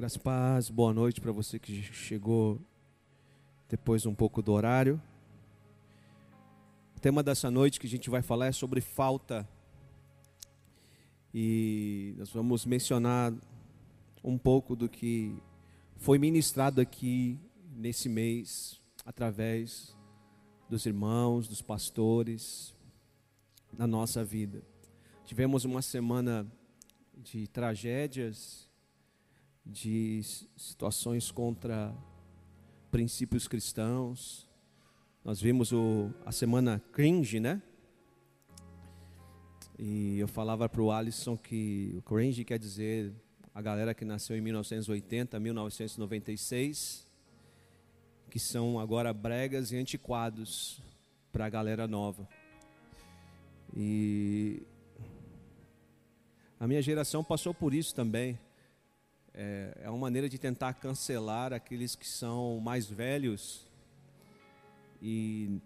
Graças paz, boa noite para você que chegou depois um pouco do horário. O tema dessa noite que a gente vai falar é sobre falta. E nós vamos mencionar um pouco do que foi ministrado aqui nesse mês através dos irmãos, dos pastores, na nossa vida. Tivemos uma semana de tragédias, de situações contra princípios cristãos. Nós vimos o, a semana cringe, né? E eu falava para o Alisson que o cringe quer dizer a galera que nasceu em 1980, 1996, que são agora bregas e antiquados para a galera nova. E a minha geração passou por isso também. É, é uma maneira de tentar cancelar aqueles que são mais velhos. E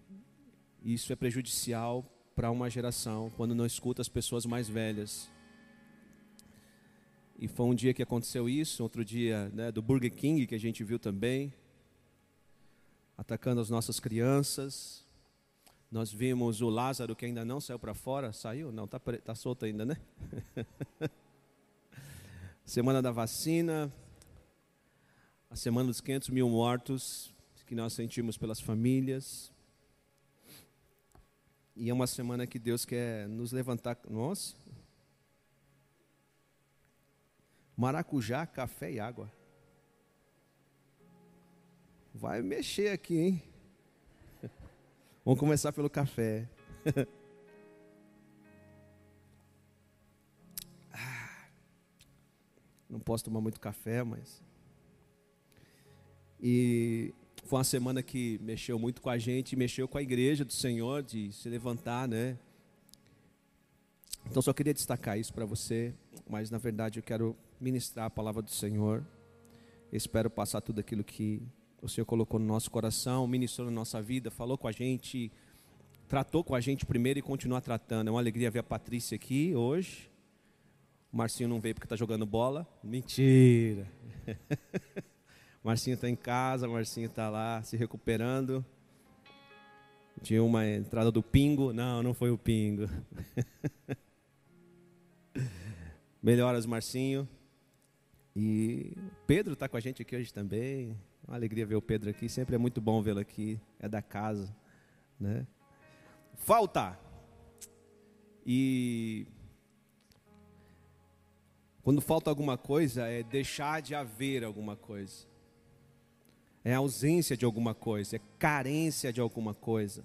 isso é prejudicial para uma geração quando não escuta as pessoas mais velhas. E foi um dia que aconteceu isso, outro dia né, do Burger King que a gente viu também, atacando as nossas crianças. Nós vimos o Lázaro que ainda não saiu para fora. Saiu? Não, está tá solto ainda, né? semana da vacina. A semana dos 500 mil mortos que nós sentimos pelas famílias. E é uma semana que Deus quer nos levantar. Nossa. Maracujá, café e água. Vai mexer aqui, hein? Vamos começar pelo café. não posso tomar muito café, mas. E foi uma semana que mexeu muito com a gente, mexeu com a igreja do Senhor, de se levantar, né? Então só queria destacar isso para você, mas na verdade eu quero ministrar a palavra do Senhor. espero passar tudo aquilo que o Senhor colocou no nosso coração, ministrou na nossa vida, falou com a gente, tratou com a gente primeiro e continua tratando. É uma alegria ver a Patrícia aqui hoje. O Marcinho não veio porque está jogando bola. Mentira! Marcinho está em casa, Marcinho está lá se recuperando. Tinha uma entrada do pingo. Não, não foi o pingo. Melhoras, Marcinho. E Pedro está com a gente aqui hoje também. Uma alegria ver o Pedro aqui, sempre é muito bom vê-lo aqui, é da casa, né? Falta. E quando falta alguma coisa, é deixar de haver alguma coisa. É ausência de alguma coisa, é carência de alguma coisa.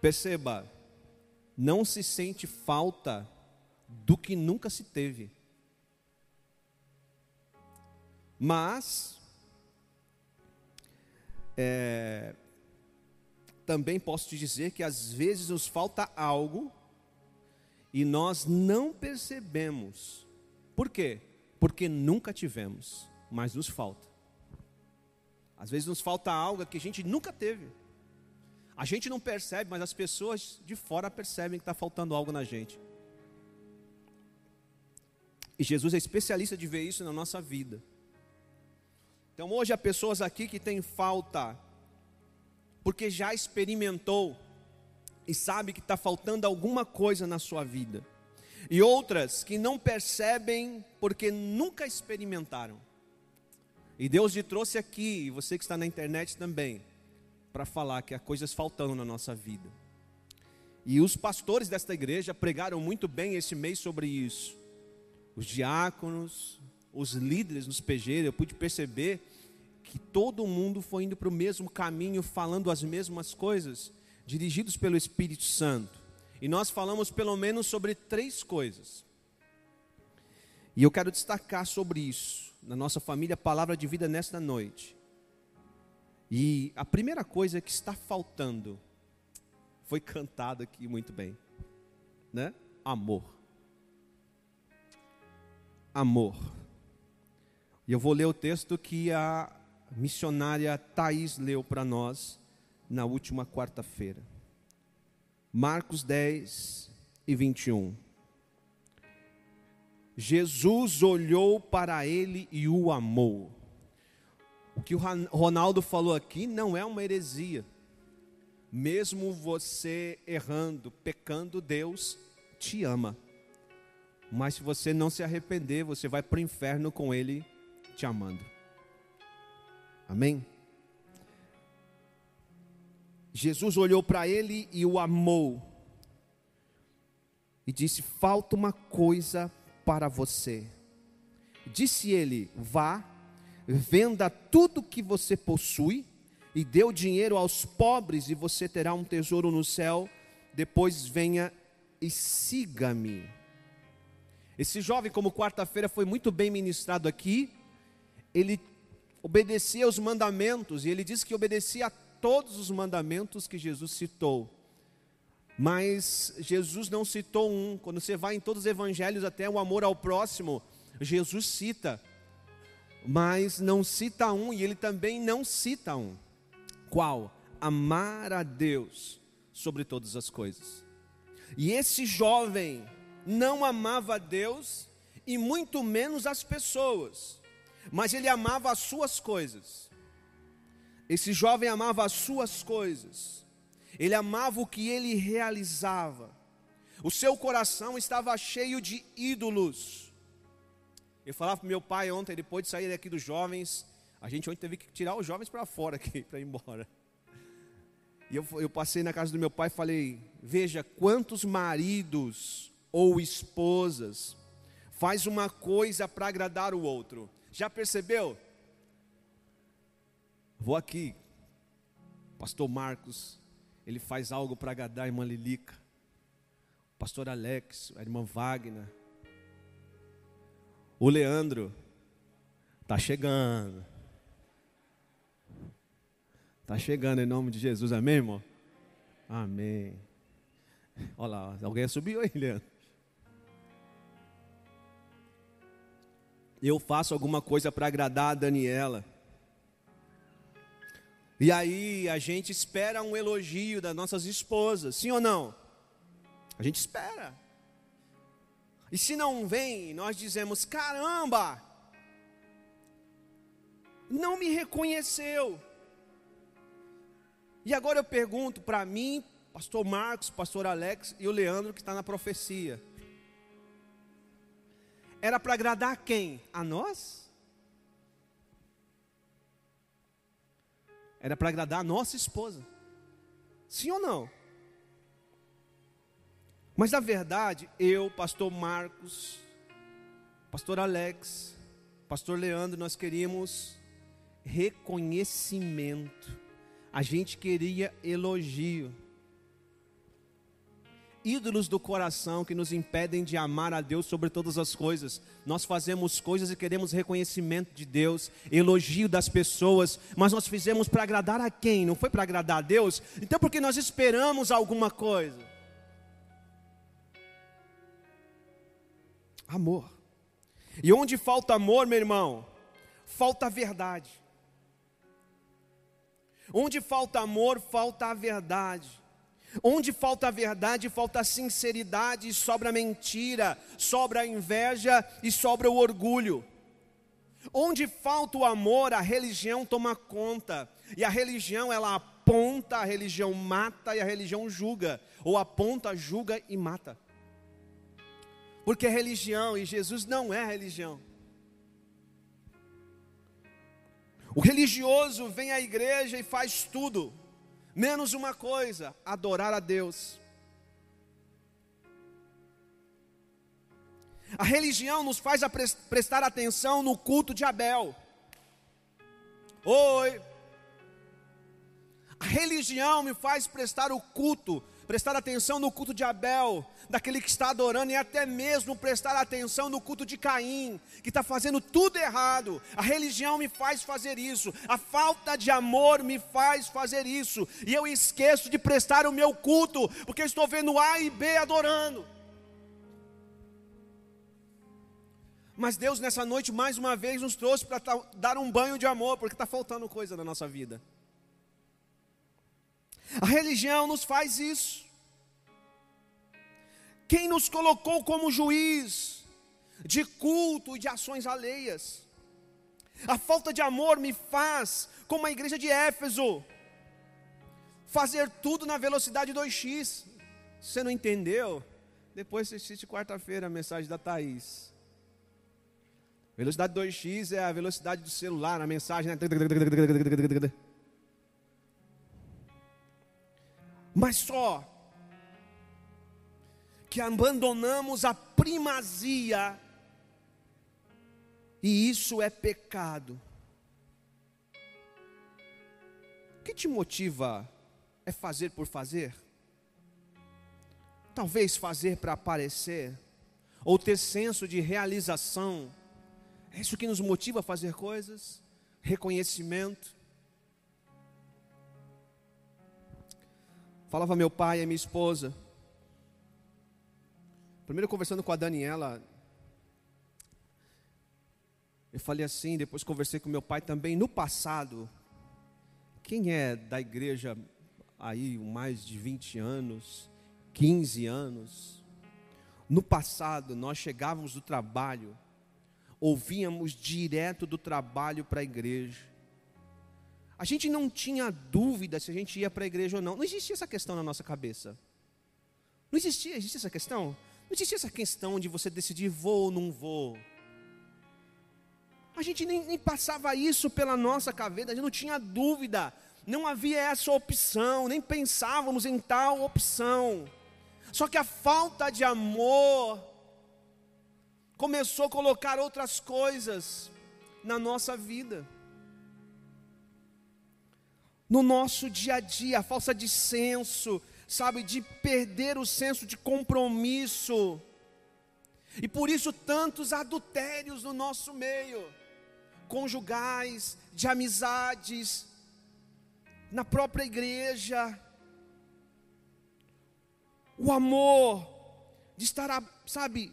Perceba, não se sente falta do que nunca se teve. Mas é, também posso te dizer que às vezes nos falta algo e nós não percebemos. Por quê? Porque nunca tivemos, mas nos falta. Às vezes nos falta algo que a gente nunca teve. A gente não percebe, mas as pessoas de fora percebem que está faltando algo na gente. E Jesus é especialista de ver isso na nossa vida. Então hoje há pessoas aqui que têm falta, porque já experimentou e sabe que está faltando alguma coisa na sua vida. E outras que não percebem porque nunca experimentaram. E Deus te trouxe aqui, e você que está na internet também, para falar que há coisas faltando na nossa vida. E os pastores desta igreja pregaram muito bem esse mês sobre isso. Os diáconos, os líderes nos PG, eu pude perceber que todo mundo foi indo para o mesmo caminho, falando as mesmas coisas, dirigidos pelo Espírito Santo. E nós falamos pelo menos sobre três coisas. E eu quero destacar sobre isso, na nossa família Palavra de Vida nesta noite. E a primeira coisa que está faltando, foi cantado aqui muito bem, né? Amor. Amor. E eu vou ler o texto que a missionária Thais leu para nós na última quarta-feira. Marcos 10 e 21. Jesus olhou para ele e o amou. O que o Ronaldo falou aqui não é uma heresia. Mesmo você errando, pecando, Deus te ama. Mas se você não se arrepender, você vai para o inferno com Ele te amando. Amém? Jesus olhou para ele e o amou. E disse: Falta uma coisa para você. Disse ele: Vá, venda tudo que você possui e dê o dinheiro aos pobres, e você terá um tesouro no céu. Depois venha e siga-me. Esse jovem, como quarta-feira foi muito bem ministrado aqui, ele obedecia aos mandamentos, e ele disse que obedecia a todos os mandamentos que Jesus citou. Mas Jesus não citou um. Quando você vai em todos os evangelhos, até o amor ao próximo, Jesus cita. Mas não cita um, e ele também não cita um. Qual? Amar a Deus sobre todas as coisas. E esse jovem não amava a Deus e muito menos as pessoas, mas ele amava as suas coisas. Esse jovem amava as suas coisas, ele amava o que ele realizava, o seu coração estava cheio de ídolos. Eu falava para meu pai ontem, depois de sair daqui dos jovens, a gente ontem teve que tirar os jovens para fora aqui, para ir embora. E eu, eu passei na casa do meu pai e falei: Veja quantos maridos ou esposas faz uma coisa para agradar o outro. Já percebeu? Vou aqui, Pastor Marcos, ele faz algo para agradar a irmã Lilica, Pastor Alex, a irmã Wagner, o Leandro, está chegando. Está chegando em nome de Jesus, amém, irmão? Amém. Olha lá, alguém subiu aí, Leandro. Eu faço alguma coisa para agradar a Daniela. E aí a gente espera um elogio das nossas esposas, sim ou não? A gente espera. E se não vem, nós dizemos: caramba, não me reconheceu. E agora eu pergunto para mim, pastor Marcos, pastor Alex e o Leandro que está na profecia. Era para agradar quem? A nós? Era para agradar a nossa esposa. Sim ou não? Mas na verdade, eu, pastor Marcos, pastor Alex, pastor Leandro, nós queríamos reconhecimento a gente queria elogio. Ídolos do coração que nos impedem de amar a Deus sobre todas as coisas. Nós fazemos coisas e queremos reconhecimento de Deus, elogio das pessoas, mas nós fizemos para agradar a quem? Não foi para agradar a Deus? Então, porque nós esperamos alguma coisa? Amor. E onde falta amor, meu irmão, falta verdade. Onde falta amor, falta a verdade. Onde falta a verdade, falta a sinceridade, sobra a mentira, sobra a inveja e sobra o orgulho. Onde falta o amor, a religião toma conta. E a religião, ela aponta, a religião mata e a religião julga. Ou aponta, julga e mata. Porque é religião e Jesus não é religião. O religioso vem à igreja e faz tudo, menos uma coisa: adorar a Deus. A religião nos faz prestar atenção no culto de Abel. Oi. A religião me faz prestar o culto prestar atenção no culto de Abel, daquele que está adorando, e até mesmo prestar atenção no culto de Caim, que está fazendo tudo errado. A religião me faz fazer isso, a falta de amor me faz fazer isso, e eu esqueço de prestar o meu culto, porque estou vendo A e B adorando. Mas Deus nessa noite mais uma vez nos trouxe para dar um banho de amor, porque está faltando coisa na nossa vida. A religião nos faz isso. Quem nos colocou como juiz? de culto e de ações alheias. A falta de amor me faz, como a igreja de Éfeso, fazer tudo na velocidade 2x. Se você não entendeu, depois você assiste quarta-feira a mensagem da Thaís. Velocidade 2x é a velocidade do celular, a mensagem. Né? Mas só que abandonamos a primazia, e isso é pecado. O que te motiva é fazer por fazer? Talvez fazer para aparecer, ou ter senso de realização. É isso que nos motiva a fazer coisas? Reconhecimento. Falava meu pai e minha esposa. Primeiro conversando com a Daniela, eu falei assim, depois conversei com meu pai também. No passado, quem é da igreja aí mais de 20 anos, 15 anos, no passado nós chegávamos do trabalho, ouvíamos direto do trabalho para a igreja. A gente não tinha dúvida se a gente ia para a igreja ou não. Não existia essa questão na nossa cabeça. Não existia, existia essa questão? Não existia essa questão de você decidir vou ou não vou. A gente nem, nem passava isso pela nossa cabeça, a gente não tinha dúvida. Não havia essa opção, nem pensávamos em tal opção. Só que a falta de amor começou a colocar outras coisas na nossa vida. No nosso dia a dia, a falsa de senso, sabe, de perder o senso de compromisso. E por isso tantos adultérios no nosso meio, conjugais, de amizades, na própria igreja o amor de estar, sabe,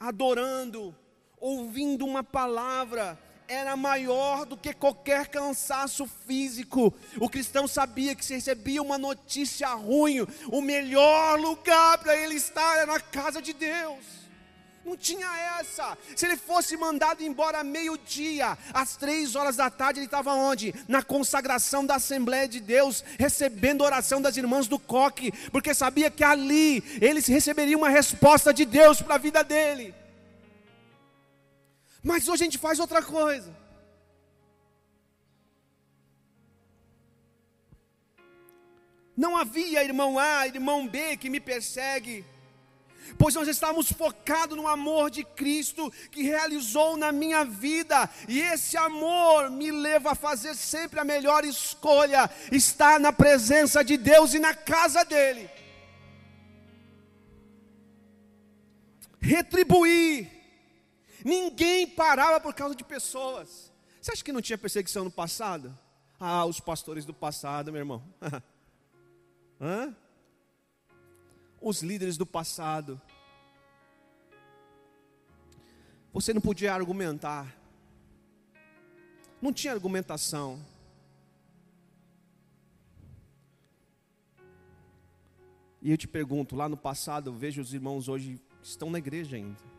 adorando, ouvindo uma palavra, era maior do que qualquer cansaço físico. O cristão sabia que se recebia uma notícia ruim, o melhor lugar para ele estar era na casa de Deus. Não tinha essa. Se ele fosse mandado embora meio-dia, às três horas da tarde, ele estava onde? Na consagração da Assembleia de Deus, recebendo a oração das irmãs do coque, porque sabia que ali ele receberia uma resposta de Deus para a vida dele. Mas hoje a gente faz outra coisa. Não havia irmão A, irmão B que me persegue pois nós estávamos focados no amor de Cristo que realizou na minha vida, e esse amor me leva a fazer sempre a melhor escolha, estar na presença de Deus e na casa dEle. Retribuir, ninguém parava por causa de pessoas. Você acha que não tinha perseguição no passado? Ah, os pastores do passado, meu irmão. Hã? os líderes do passado. Você não podia argumentar. Não tinha argumentação. E eu te pergunto, lá no passado, eu vejo os irmãos hoje estão na igreja ainda.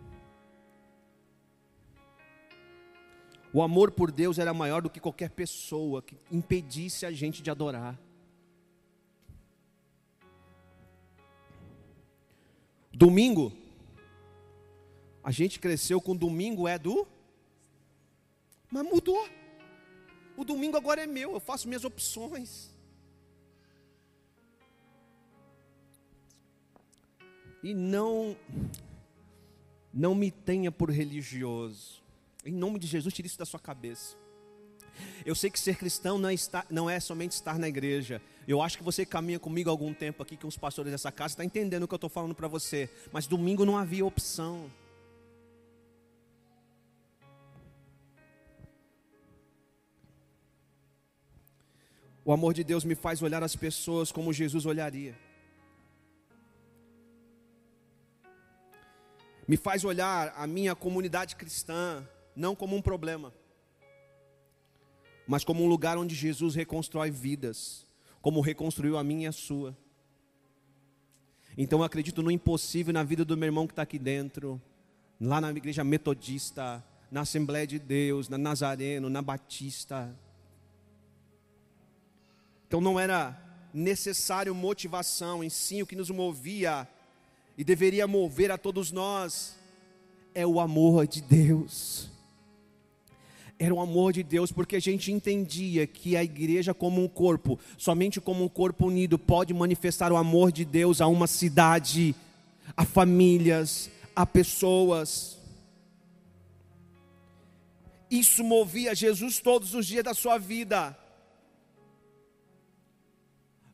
O amor por Deus era maior do que qualquer pessoa que impedisse a gente de adorar. Domingo. A gente cresceu com domingo é do. Mas mudou. O domingo agora é meu, eu faço minhas opções. E não não me tenha por religioso. Em nome de Jesus, tire isso da sua cabeça. Eu sei que ser cristão não é, estar, não é somente estar na igreja. Eu acho que você caminha comigo há algum tempo aqui, com os pastores dessa casa, está entendendo o que eu estou falando para você. Mas domingo não havia opção. O amor de Deus me faz olhar as pessoas como Jesus olharia. Me faz olhar a minha comunidade cristã não como um problema mas como um lugar onde Jesus reconstrói vidas, como reconstruiu a minha e a sua. Então eu acredito no impossível na vida do meu irmão que está aqui dentro, lá na igreja metodista, na Assembleia de Deus, na Nazareno, na Batista. Então não era necessário motivação, em si o que nos movia e deveria mover a todos nós é o amor de Deus. Era o amor de Deus, porque a gente entendia que a igreja, como um corpo, somente como um corpo unido, pode manifestar o amor de Deus a uma cidade, a famílias, a pessoas. Isso movia Jesus todos os dias da sua vida.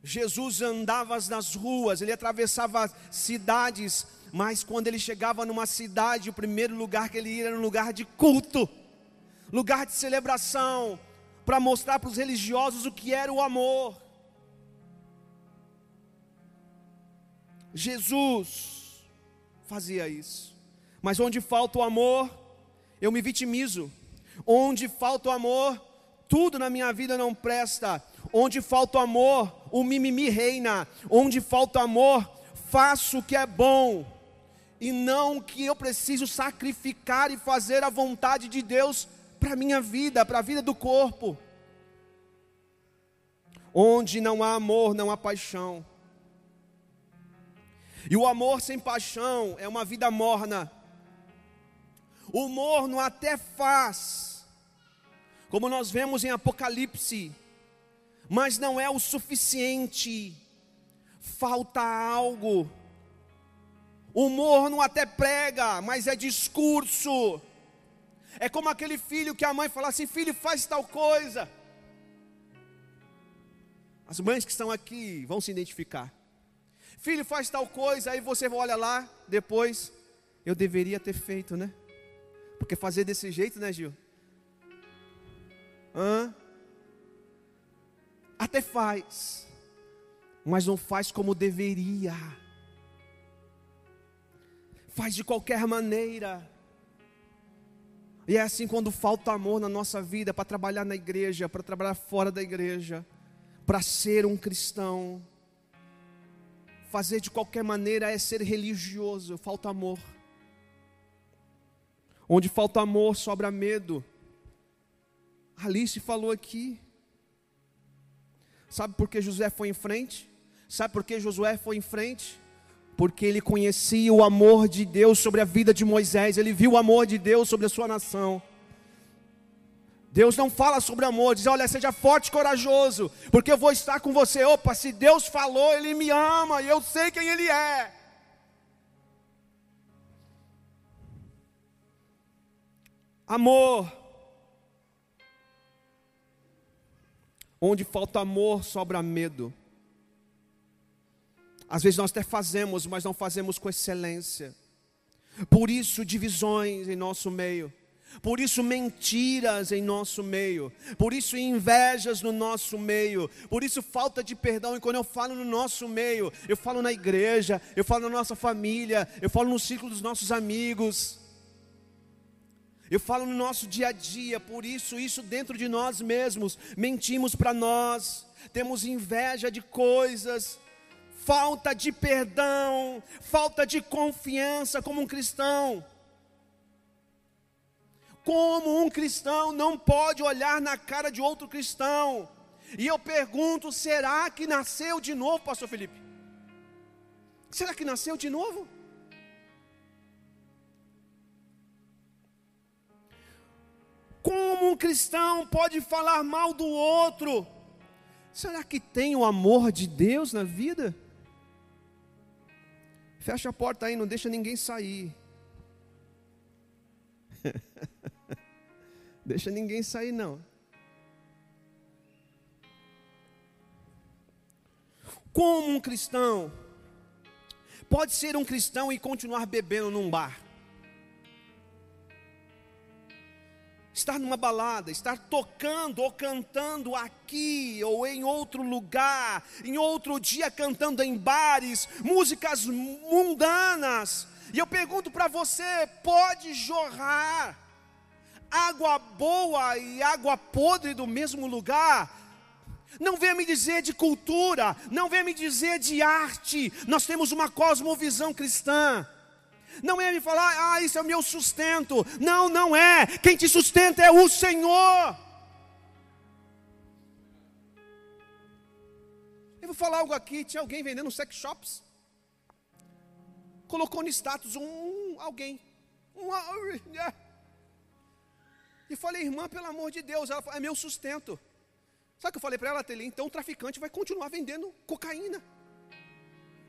Jesus andava nas ruas, ele atravessava cidades, mas quando ele chegava numa cidade, o primeiro lugar que ele ia era um lugar de culto, lugar de celebração, para mostrar para os religiosos o que era o amor. Jesus fazia isso, mas onde falta o amor, eu me vitimizo, onde falta o amor, tudo na minha vida não presta Onde falta o amor, o mimimi reina. Onde falta amor, faço o que é bom. E não que eu preciso sacrificar e fazer a vontade de Deus para a minha vida, para a vida do corpo. Onde não há amor, não há paixão. E o amor sem paixão é uma vida morna. O morno até faz, como nós vemos em Apocalipse, mas não é o suficiente, falta algo. O morno até prega, mas é discurso. É como aquele filho que a mãe fala assim: filho, faz tal coisa. As mães que estão aqui vão se identificar. Filho, faz tal coisa, aí você olha lá, depois, eu deveria ter feito, né? Porque fazer desse jeito, né, Gil? Hã? Até faz, mas não faz como deveria. Faz de qualquer maneira. E é assim quando falta amor na nossa vida para trabalhar na igreja, para trabalhar fora da igreja, para ser um cristão. Fazer de qualquer maneira é ser religioso, falta amor. Onde falta amor, sobra medo. Alice falou aqui. Sabe por que José foi em frente? Sabe por que Josué foi em frente? Porque ele conhecia o amor de Deus sobre a vida de Moisés, ele viu o amor de Deus sobre a sua nação. Deus não fala sobre amor, diz: olha, seja forte e corajoso, porque eu vou estar com você. Opa, se Deus falou, Ele me ama e eu sei quem Ele é. Amor Onde falta amor, sobra medo. Às vezes nós até fazemos, mas não fazemos com excelência. Por isso, divisões em nosso meio. Por isso, mentiras em nosso meio. Por isso, invejas no nosso meio. Por isso, falta de perdão. E quando eu falo no nosso meio, eu falo na igreja, eu falo na nossa família, eu falo no círculo dos nossos amigos. Eu falo no nosso dia a dia, por isso, isso dentro de nós mesmos, mentimos para nós, temos inveja de coisas, falta de perdão, falta de confiança como um cristão. Como um cristão não pode olhar na cara de outro cristão. E eu pergunto: será que nasceu de novo, Pastor Felipe? Será que nasceu de novo? Como um cristão pode falar mal do outro? Será que tem o amor de Deus na vida? Fecha a porta aí, não deixa ninguém sair. deixa ninguém sair não. Como um cristão pode ser um cristão e continuar bebendo num bar? Estar numa balada, estar tocando ou cantando aqui ou em outro lugar, em outro dia cantando em bares, músicas mundanas. E eu pergunto para você: pode jorrar água boa e água podre do mesmo lugar? Não venha me dizer de cultura, não venha me dizer de arte. Nós temos uma cosmovisão cristã. Não é me falar, ah, isso é o meu sustento. Não, não é. Quem te sustenta é o Senhor. Eu vou falar algo aqui. Tinha alguém vendendo sex shops. Colocou no status um alguém. Um, é. e falei, irmã, pelo amor de Deus, ela falou, é meu sustento. Sabe o que eu falei para ela, Teli? Então o traficante vai continuar vendendo cocaína,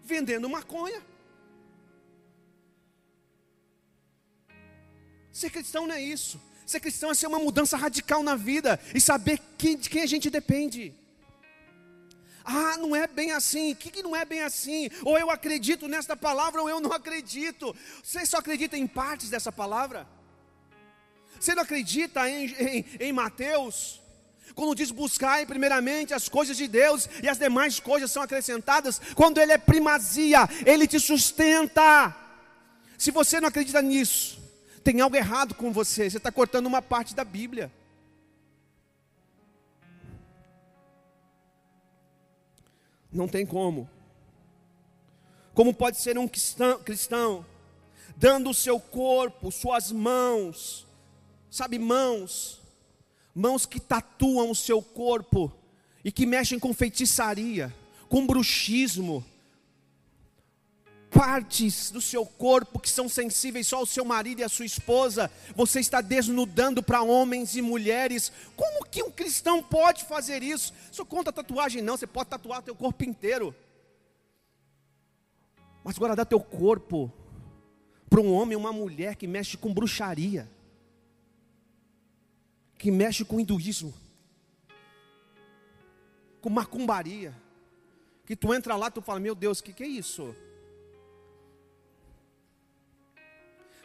vendendo maconha. Ser cristão não é isso. Ser cristão é ser uma mudança radical na vida e saber quem, de quem a gente depende. Ah, não é bem assim. O que, que não é bem assim? Ou eu acredito nesta palavra ou eu não acredito. Você só acredita em partes dessa palavra? Você não acredita em, em, em Mateus? Quando diz buscar primeiramente as coisas de Deus e as demais coisas são acrescentadas, quando Ele é primazia, Ele te sustenta. Se você não acredita nisso, tem algo errado com você, você está cortando uma parte da Bíblia. Não tem como. Como pode ser um cristão, cristão dando o seu corpo, suas mãos, sabe, mãos, mãos que tatuam o seu corpo e que mexem com feitiçaria, com bruxismo, partes do seu corpo que são sensíveis só ao seu marido e à sua esposa, você está desnudando para homens e mulheres. Como que um cristão pode fazer isso? Só conta tatuagem não, você pode tatuar teu corpo inteiro. Mas agora dá teu corpo para um homem ou uma mulher que mexe com bruxaria, que mexe com hinduísmo, com macumbaria, que tu entra lá, tu fala, meu Deus, que, que é isso?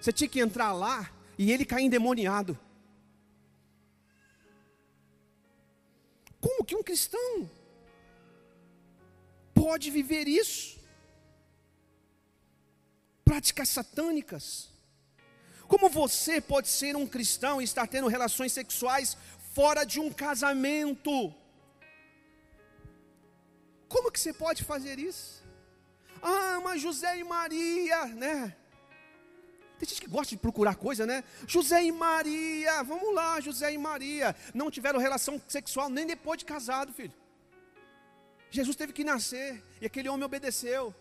Você tinha que entrar lá e ele cair endemoniado. Como que um cristão pode viver isso? Práticas satânicas. Como você pode ser um cristão e estar tendo relações sexuais fora de um casamento? Como que você pode fazer isso? Ah, mas José e Maria, né? Tem gente que gosta de procurar coisa, né? José e Maria, vamos lá, José e Maria. Não tiveram relação sexual nem depois de casado, filho. Jesus teve que nascer e aquele homem obedeceu.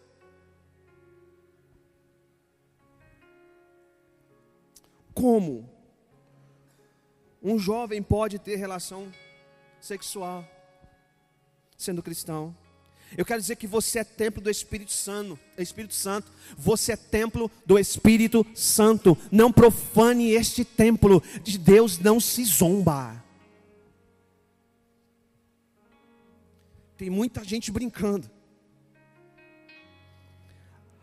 Como um jovem pode ter relação sexual sendo cristão? Eu quero dizer que você é templo do Espírito Santo, Espírito Santo. Você é templo do Espírito Santo. Não profane este templo. De Deus não se zomba. Tem muita gente brincando.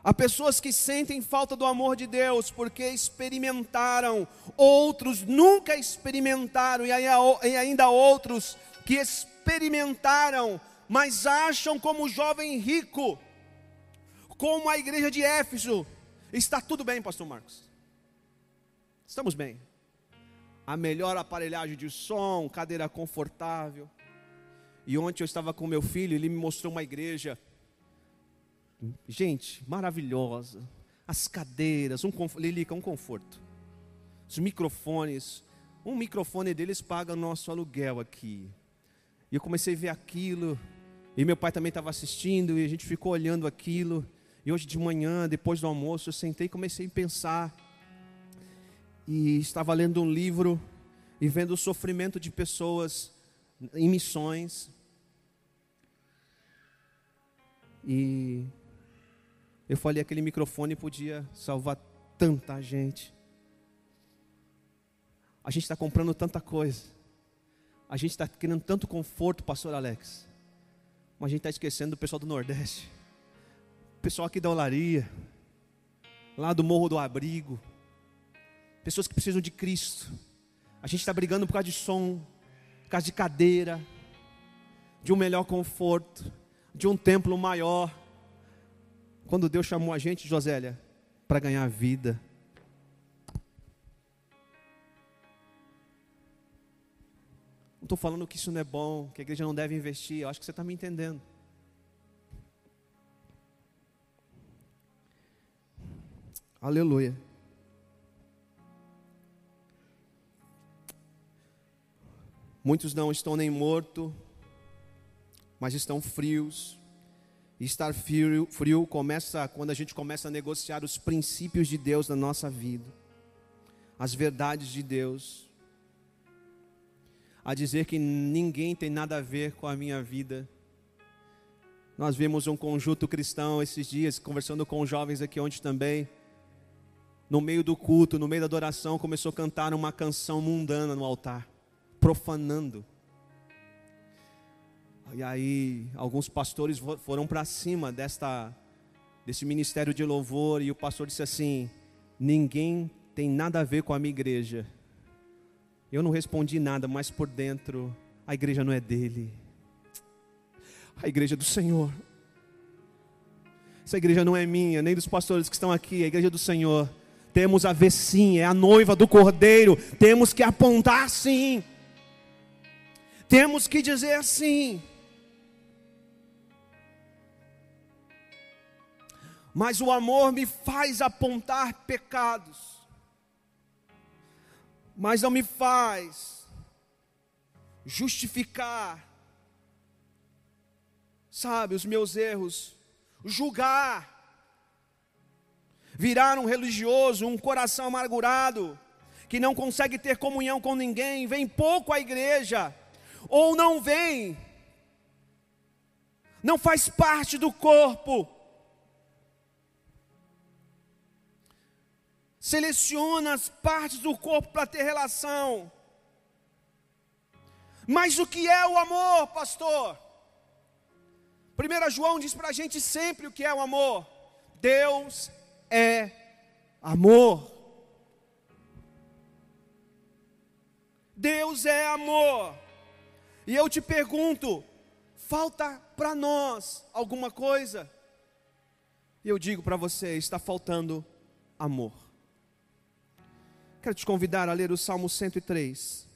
Há pessoas que sentem falta do amor de Deus porque experimentaram, outros nunca experimentaram, e ainda outros que experimentaram mas acham como o jovem rico, como a igreja de Éfeso. Está tudo bem, pastor Marcos. Estamos bem. A melhor aparelhagem de som, cadeira confortável. E ontem eu estava com meu filho, ele me mostrou uma igreja. Gente, maravilhosa. As cadeiras, um Lilica, um conforto. Os microfones. Um microfone deles paga nosso aluguel aqui. E eu comecei a ver aquilo. E meu pai também estava assistindo e a gente ficou olhando aquilo. E hoje de manhã, depois do almoço, eu sentei e comecei a pensar. E estava lendo um livro e vendo o sofrimento de pessoas em missões. E eu falei aquele microfone podia salvar tanta gente. A gente está comprando tanta coisa. A gente está querendo tanto conforto, pastor Alex. Mas a gente está esquecendo do pessoal do Nordeste. O pessoal aqui da Olaria. Lá do Morro do Abrigo. Pessoas que precisam de Cristo. A gente está brigando por causa de som, por causa de cadeira, de um melhor conforto, de um templo maior. Quando Deus chamou a gente, Josélia, para ganhar vida. Não estou falando que isso não é bom, que a igreja não deve investir. Eu acho que você está me entendendo. Aleluia. Muitos não estão nem mortos, mas estão frios. E estar frio, frio começa quando a gente começa a negociar os princípios de Deus na nossa vida, as verdades de Deus, a dizer que ninguém tem nada a ver com a minha vida. Nós vimos um conjunto cristão esses dias, conversando com jovens aqui ontem também. No meio do culto, no meio da adoração, começou a cantar uma canção mundana no altar, profanando e aí alguns pastores foram para cima desta desse ministério de louvor e o pastor disse assim: "Ninguém tem nada a ver com a minha igreja". Eu não respondi nada, mas por dentro a igreja não é dele. A igreja é do Senhor. Essa igreja não é minha, nem dos pastores que estão aqui, é a igreja do Senhor. Temos a ver sim, é a noiva do Cordeiro. Temos que apontar sim. Temos que dizer assim. mas o amor me faz apontar pecados, mas não me faz justificar, sabe, os meus erros, julgar, virar um religioso, um coração amargurado, que não consegue ter comunhão com ninguém, vem pouco à igreja, ou não vem, não faz parte do corpo, seleciona as partes do corpo para ter relação. Mas o que é o amor, pastor? 1 João diz para a gente sempre o que é o amor: Deus é amor. Deus é amor. E eu te pergunto: falta para nós alguma coisa? E eu digo para você: está faltando amor. Quero te convidar a ler o Salmo 103.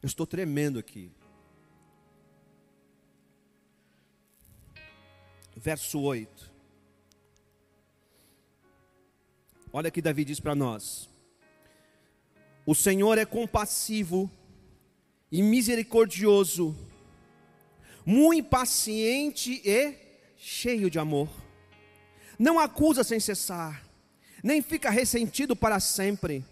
Eu estou tremendo aqui. Verso 8. Olha que Davi diz para nós: O Senhor é compassivo e misericordioso muito paciente e cheio de amor. Não acusa sem cessar, nem fica ressentido para sempre.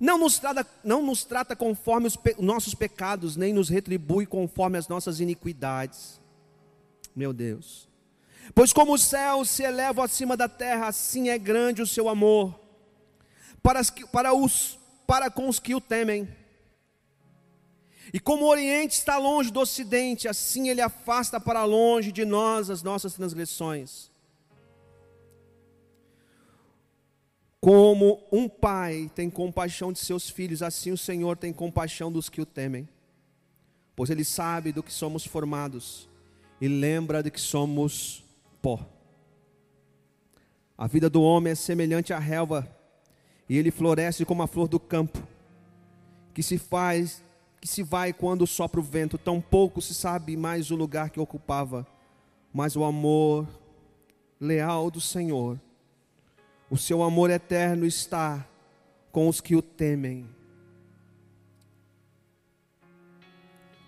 Não nos trata, não nos trata conforme os pe nossos pecados, nem nos retribui conforme as nossas iniquidades. Meu Deus. Pois como os céus se elevam acima da terra, assim é grande o seu amor para, para, os, para com os que o temem. E como o Oriente está longe do Ocidente, assim ele afasta para longe de nós as nossas transgressões. Como um pai tem compaixão de seus filhos, assim o Senhor tem compaixão dos que o temem. Pois ele sabe do que somos formados e lembra de que somos pó. A vida do homem é semelhante à relva, e ele floresce como a flor do campo, que se faz que se vai quando sopra o vento, tão pouco se sabe mais o lugar que ocupava, mas o amor leal do Senhor, o seu amor eterno está com os que o temem.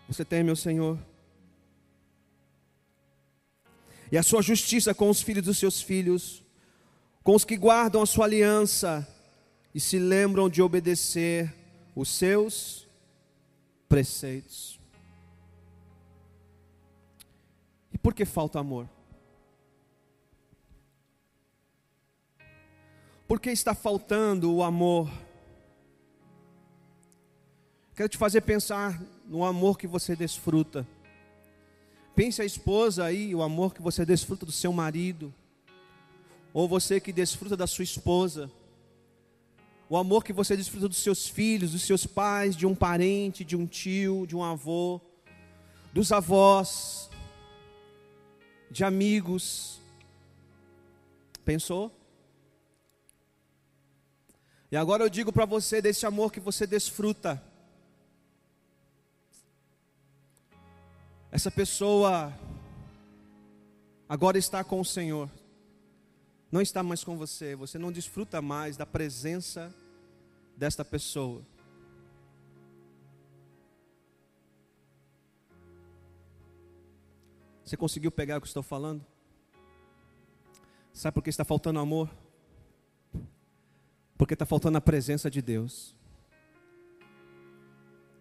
Você teme o Senhor? E a sua justiça com os filhos dos seus filhos, com os que guardam a sua aliança e se lembram de obedecer os seus preceitos. E por que falta amor? Por que está faltando o amor? Quero te fazer pensar no amor que você desfruta. Pense a esposa aí, o amor que você desfruta do seu marido, ou você que desfruta da sua esposa o amor que você desfruta dos seus filhos, dos seus pais, de um parente, de um tio, de um avô, dos avós, de amigos. Pensou? E agora eu digo para você desse amor que você desfruta. essa pessoa agora está com o Senhor, não está mais com você, você não desfruta mais da presença desta pessoa. Você conseguiu pegar o que estou falando? Sabe por que está faltando amor? Porque está faltando a presença de Deus.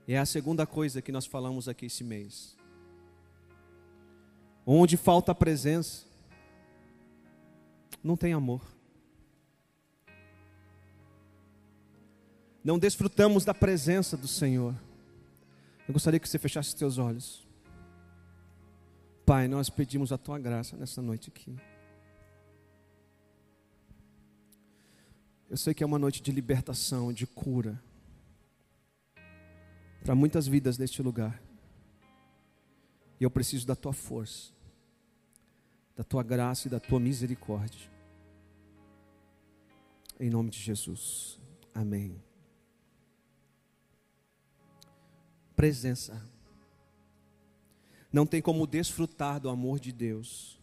E é a segunda coisa que nós falamos aqui esse mês. Onde falta a presença, não tem amor. Não desfrutamos da presença do Senhor. Eu gostaria que você fechasse seus olhos. Pai, nós pedimos a tua graça nessa noite aqui. Eu sei que é uma noite de libertação, de cura, para muitas vidas neste lugar. E eu preciso da tua força, da tua graça e da tua misericórdia. Em nome de Jesus. Amém. Presença. Não tem como desfrutar do amor de Deus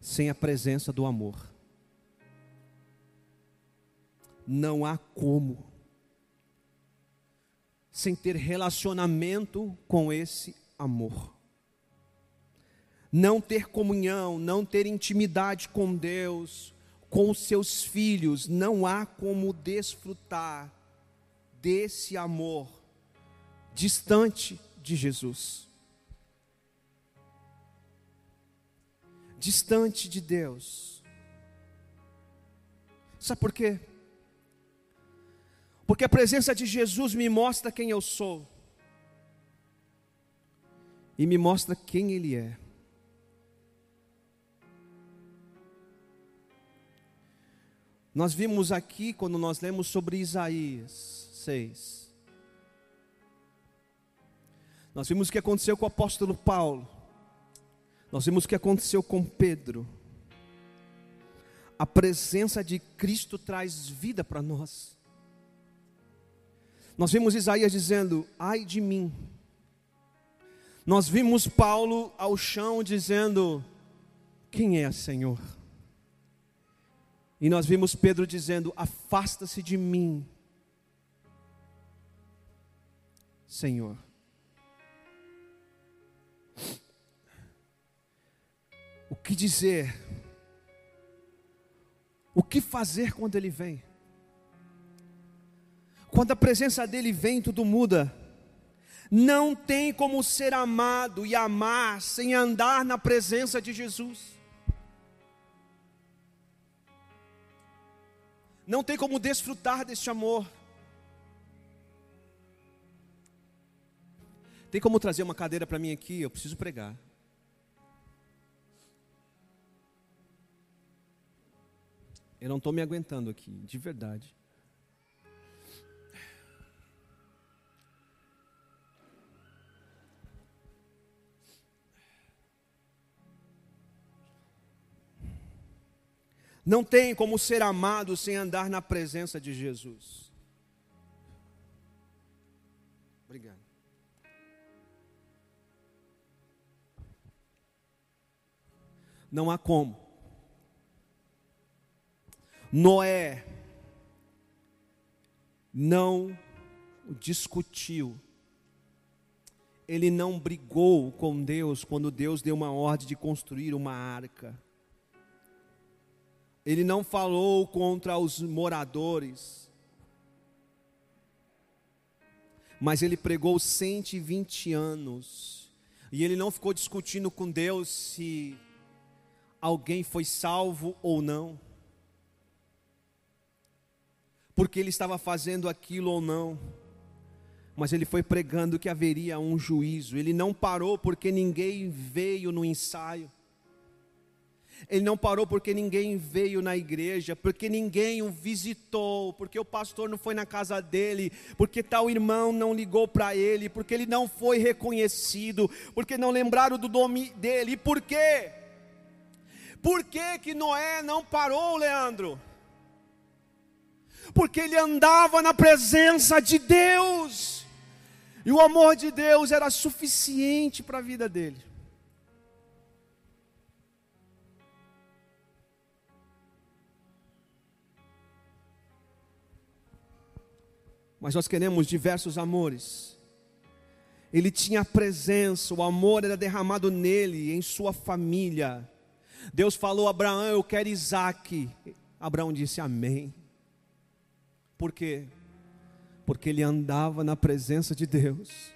sem a presença do amor. Não há como sem ter relacionamento com esse amor. Não ter comunhão, não ter intimidade com Deus, com os seus filhos, não há como desfrutar desse amor distante de Jesus. distante de Deus. Sabe por quê? Porque a presença de Jesus me mostra quem eu sou, e me mostra quem Ele é. Nós vimos aqui, quando nós lemos sobre Isaías 6, nós vimos o que aconteceu com o apóstolo Paulo. Nós vimos o que aconteceu com Pedro. A presença de Cristo traz vida para nós. Nós vimos Isaías dizendo: ai de mim. Nós vimos Paulo ao chão dizendo: Quem é, Senhor? E nós vimos Pedro dizendo: Afasta-se de mim, Senhor. Que dizer, o que fazer quando Ele vem. Quando a presença dele vem, tudo muda. Não tem como ser amado e amar sem andar na presença de Jesus. Não tem como desfrutar deste amor. Tem como trazer uma cadeira para mim aqui? Eu preciso pregar. Eu não estou me aguentando aqui, de verdade. Não tem como ser amado sem andar na presença de Jesus. Obrigado. Não há como. Noé não discutiu, ele não brigou com Deus quando Deus deu uma ordem de construir uma arca. Ele não falou contra os moradores, mas ele pregou 120 anos, e ele não ficou discutindo com Deus se alguém foi salvo ou não porque ele estava fazendo aquilo ou não, mas ele foi pregando que haveria um juízo. Ele não parou porque ninguém veio no ensaio. Ele não parou porque ninguém veio na igreja, porque ninguém o visitou, porque o pastor não foi na casa dele, porque tal irmão não ligou para ele, porque ele não foi reconhecido, porque não lembraram do nome dele. E por quê? Por que, que Noé não parou, Leandro? Porque ele andava na presença de Deus. E o amor de Deus era suficiente para a vida dele. Mas nós queremos diversos amores. Ele tinha presença, o amor era derramado nele, em sua família. Deus falou a Abraão: Eu quero Isaac. Abraão disse amém. Por quê? Porque ele andava na presença de Deus.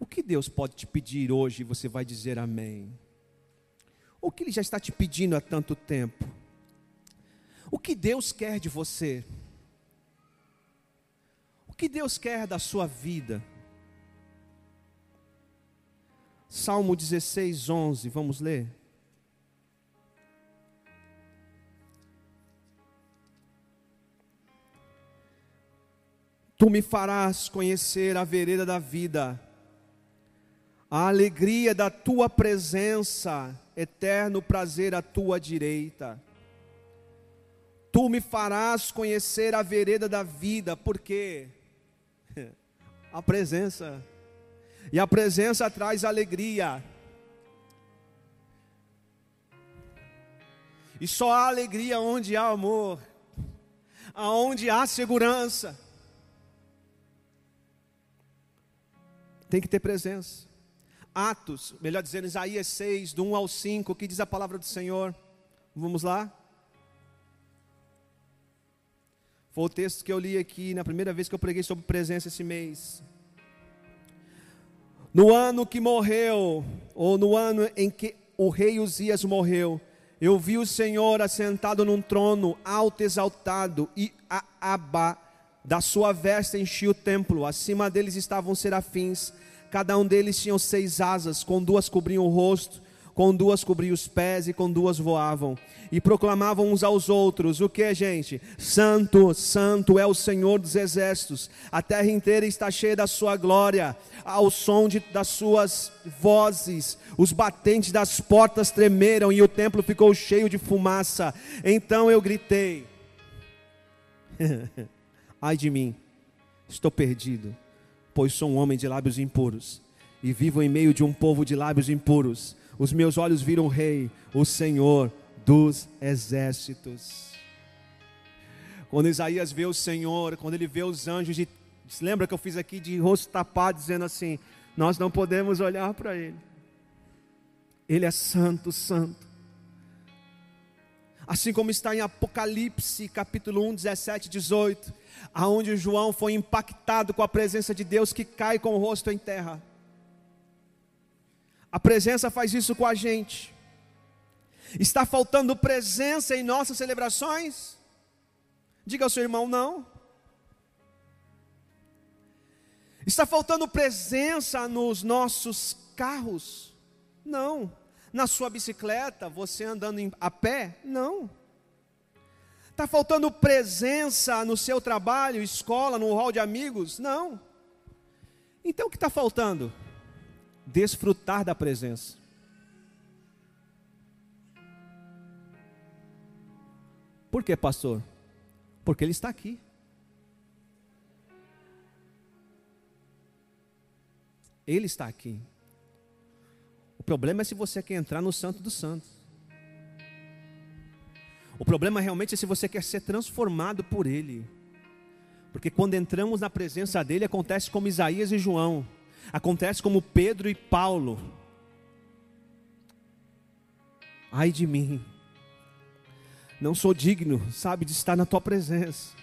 O que Deus pode te pedir hoje e você vai dizer amém? O que Ele já está te pedindo há tanto tempo? O que Deus quer de você? O que Deus quer da sua vida? Salmo 16, 11, vamos ler. Tu me farás conhecer a vereda da vida, a alegria da tua presença, eterno prazer à tua direita. Tu me farás conhecer a vereda da vida, porque a presença e a presença traz alegria. E só há alegria onde há amor, aonde há segurança. Tem que ter presença. Atos, melhor dizendo, Isaías 6, do 1 ao 5, o que diz a palavra do Senhor? Vamos lá? Foi o texto que eu li aqui na primeira vez que eu preguei sobre presença esse mês. No ano que morreu, ou no ano em que o rei Uzias morreu, eu vi o Senhor assentado num trono alto exaltado e a aba da sua veste enchia o templo. Acima deles estavam serafins, cada um deles tinha seis asas, com duas cobriam o rosto com duas cobriam os pés e com duas voavam. E proclamavam uns aos outros: o que, gente? Santo, Santo é o Senhor dos exércitos, a terra inteira está cheia da sua glória, ao som de, das suas vozes, os batentes das portas tremeram e o templo ficou cheio de fumaça. Então eu gritei: Ai de mim, estou perdido, pois sou um homem de lábios impuros e vivo em meio de um povo de lábios impuros os meus olhos viram o Rei, o Senhor dos exércitos. Quando Isaías vê o Senhor, quando ele vê os anjos, de, lembra que eu fiz aqui de rosto tapado, dizendo assim: Nós não podemos olhar para Ele, Ele é santo, santo. Assim como está em Apocalipse, capítulo 1, 17 18, aonde João foi impactado com a presença de Deus que cai com o rosto em terra. A presença faz isso com a gente. Está faltando presença em nossas celebrações? Diga ao seu irmão, não. Está faltando presença nos nossos carros? Não. Na sua bicicleta, você andando a pé? Não. Está faltando presença no seu trabalho, escola, no hall de amigos? Não. Então o que está faltando? desfrutar da presença. Por quê, pastor? Porque Ele está aqui. Ele está aqui. O problema é se você quer entrar no Santo dos Santos. O problema realmente é se você quer ser transformado por Ele. Porque quando entramos na presença dEle, acontece como Isaías e João. Acontece como Pedro e Paulo. Ai de mim, não sou digno, sabe, de estar na tua presença.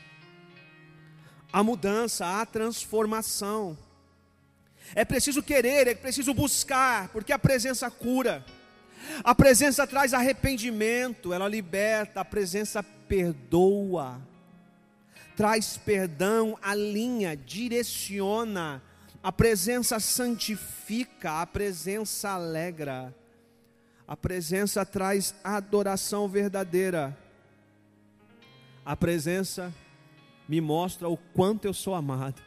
A mudança, a transformação. É preciso querer, é preciso buscar, porque a presença cura. A presença traz arrependimento, ela liberta, a presença perdoa, traz perdão, alinha, direciona, a presença santifica, a presença alegra, a presença traz adoração verdadeira. A presença me mostra o quanto eu sou amado.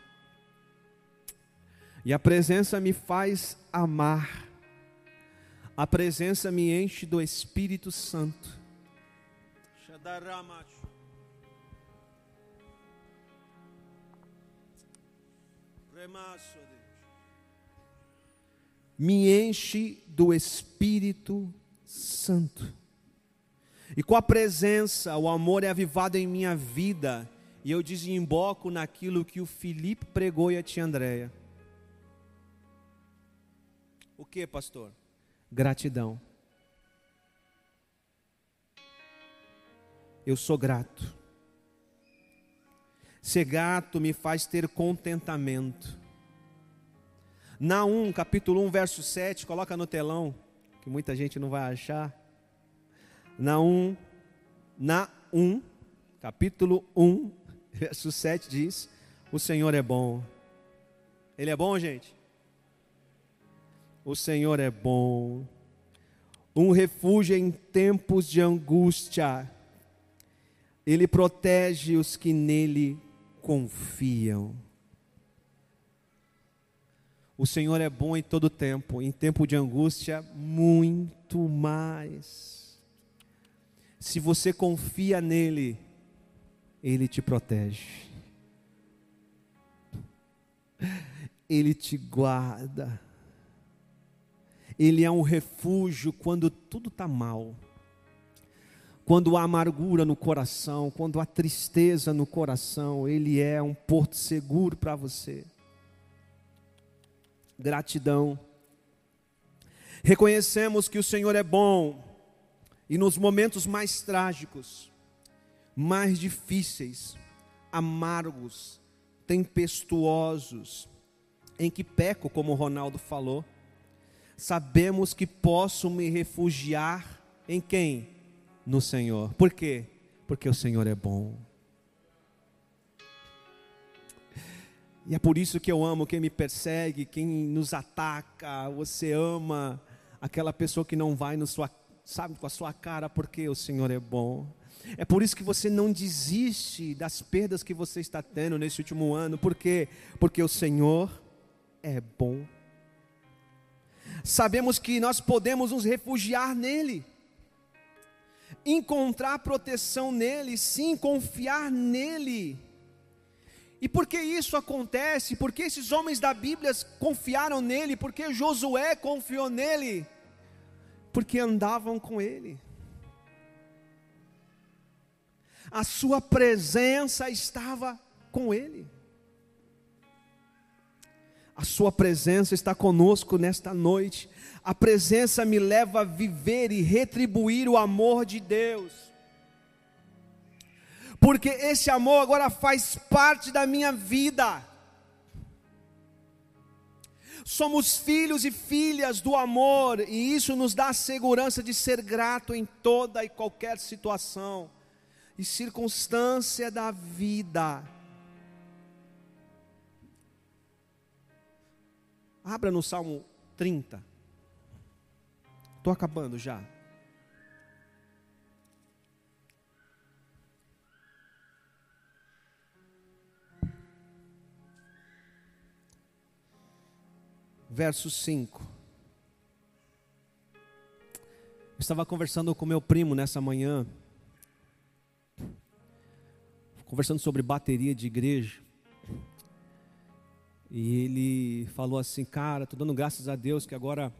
E a presença me faz amar. A presença me enche do Espírito Santo. Me enche do Espírito Santo. E com a presença, o amor é avivado em minha vida. E eu desemboco naquilo que o Felipe pregou e a tia Andréia. O que, pastor? Gratidão. Eu sou grato. Ser grato me faz ter contentamento. Naum, capítulo 1, verso 7, coloca no telão, que muita gente não vai achar. Naum, Naum, capítulo 1, verso 7 diz: O Senhor é bom. Ele é bom, gente? O Senhor é bom. Um refúgio em tempos de angústia. Ele protege os que nele confiam. O Senhor é bom em todo tempo, em tempo de angústia, muito mais. Se você confia nele, ele te protege, ele te guarda, ele é um refúgio quando tudo está mal quando há amargura no coração, quando há tristeza no coração, Ele é um porto seguro para você. Gratidão. Reconhecemos que o Senhor é bom, e nos momentos mais trágicos, mais difíceis, amargos, tempestuosos, em que peco, como o Ronaldo falou, sabemos que posso me refugiar em quem? no Senhor. Por quê? Porque o Senhor é bom. E é por isso que eu amo quem me persegue, quem nos ataca. Você ama aquela pessoa que não vai no sua, sabe, com a sua cara, porque o Senhor é bom. É por isso que você não desiste das perdas que você está tendo nesse último ano, por quê? Porque o Senhor é bom. Sabemos que nós podemos nos refugiar nele encontrar proteção nele, sim, confiar nele. E por que isso acontece? Por que esses homens da Bíblia confiaram nele? Por que Josué confiou nele? Porque andavam com ele. A sua presença estava com ele. A sua presença está conosco nesta noite a presença me leva a viver e retribuir o amor de Deus. Porque esse amor agora faz parte da minha vida. Somos filhos e filhas do amor, e isso nos dá a segurança de ser grato em toda e qualquer situação e circunstância da vida. Abra no Salmo 30. Estou acabando já. Verso 5. Eu estava conversando com meu primo nessa manhã, conversando sobre bateria de igreja. E ele falou assim, cara, estou dando graças a Deus que agora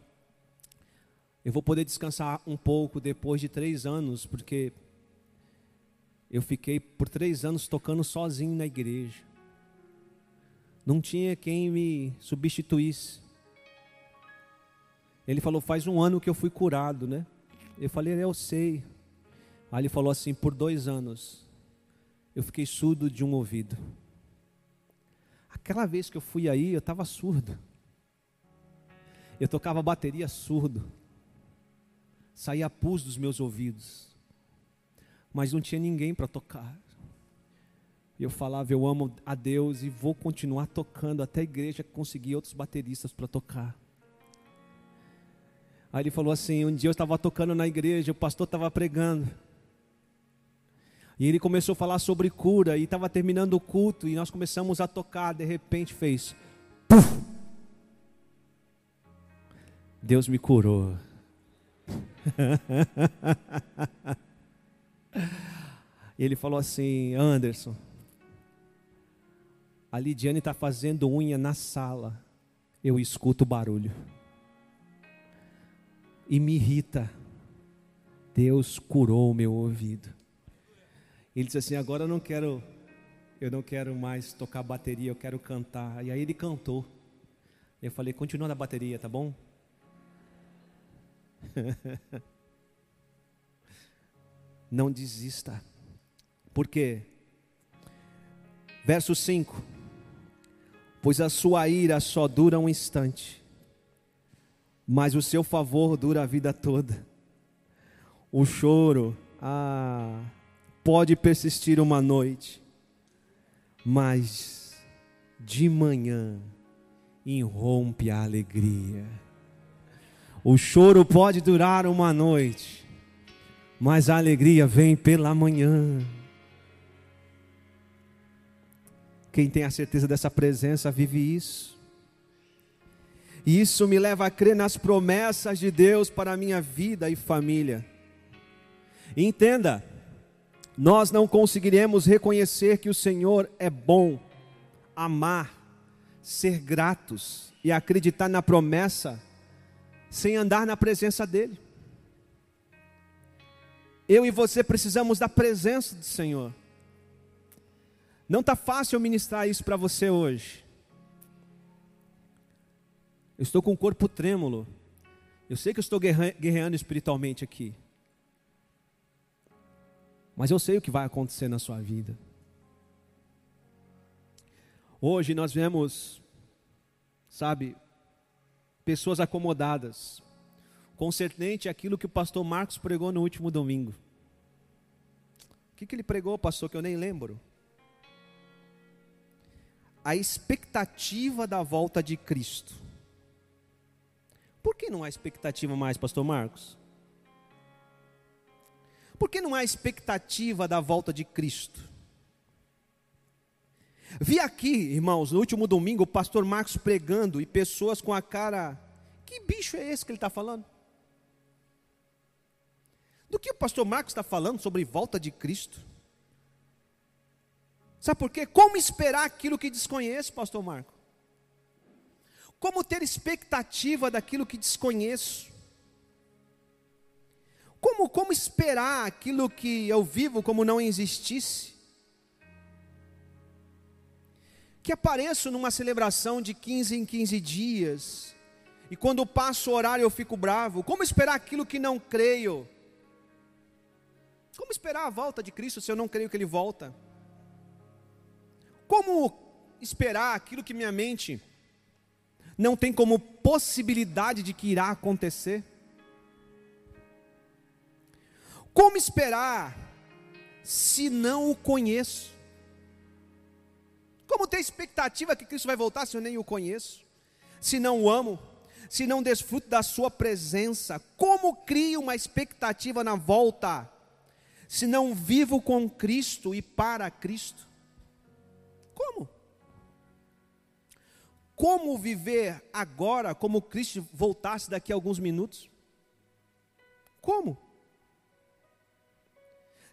eu vou poder descansar um pouco depois de três anos, porque eu fiquei por três anos tocando sozinho na igreja. Não tinha quem me substituísse. Ele falou: Faz um ano que eu fui curado, né? Eu falei: Eu sei. Aí ele falou assim: Por dois anos eu fiquei surdo de um ouvido. Aquela vez que eu fui aí, eu estava surdo. Eu tocava bateria surdo saía pus dos meus ouvidos, mas não tinha ninguém para tocar. E eu falava, eu amo a Deus e vou continuar tocando até a igreja conseguir outros bateristas para tocar. Aí ele falou assim: um dia eu estava tocando na igreja, o pastor estava pregando. E ele começou a falar sobre cura, e estava terminando o culto, e nós começamos a tocar, de repente fez. Puf! Deus me curou. e ele falou assim: Anderson, A Lidiane está fazendo unha na sala. Eu escuto o barulho. E me irrita. Deus curou o meu ouvido. Ele disse assim: agora eu não quero, eu não quero mais tocar bateria, eu quero cantar. E aí ele cantou. Eu falei: continua na bateria, tá bom? não desista. Por quê? Verso 5: Pois a sua ira só dura um instante, mas o seu favor dura a vida toda. O choro, ah, pode persistir uma noite, mas de manhã irrompe a alegria. O choro pode durar uma noite, mas a alegria vem pela manhã. Quem tem a certeza dessa presença vive isso. E isso me leva a crer nas promessas de Deus para a minha vida e família. Entenda, nós não conseguiremos reconhecer que o Senhor é bom, amar, ser gratos e acreditar na promessa sem andar na presença dEle. Eu e você precisamos da presença do Senhor. Não está fácil ministrar isso para você hoje. Eu estou com o corpo trêmulo. Eu sei que eu estou guerreando espiritualmente aqui. Mas eu sei o que vai acontecer na sua vida. Hoje nós vemos, sabe, pessoas acomodadas, concernente aquilo que o pastor Marcos pregou no último domingo. O que, que ele pregou, pastor, que eu nem lembro? a expectativa da volta de Cristo. Por que não há expectativa mais, pastor Marcos? Por que não há expectativa da volta de Cristo? Vi aqui, irmãos, no último domingo, o pastor Marcos pregando e pessoas com a cara. Que bicho é esse que ele está falando? Do que o pastor Marcos está falando sobre volta de Cristo? Sabe por quê? Como esperar aquilo que desconheço, pastor Marco? Como ter expectativa daquilo que desconheço? Como, como esperar aquilo que eu vivo como não existisse? Que apareço numa celebração de 15 em 15 dias, e quando passo o horário eu fico bravo. Como esperar aquilo que não creio? Como esperar a volta de Cristo se eu não creio que Ele volta? Como esperar aquilo que minha mente não tem como possibilidade de que irá acontecer? Como esperar se não o conheço? Como ter expectativa que Cristo vai voltar se eu nem o conheço? Se não o amo? Se não desfruto da sua presença? Como crio uma expectativa na volta? Se não vivo com Cristo e para Cristo? Como? Como viver agora como Cristo voltasse daqui a alguns minutos? Como?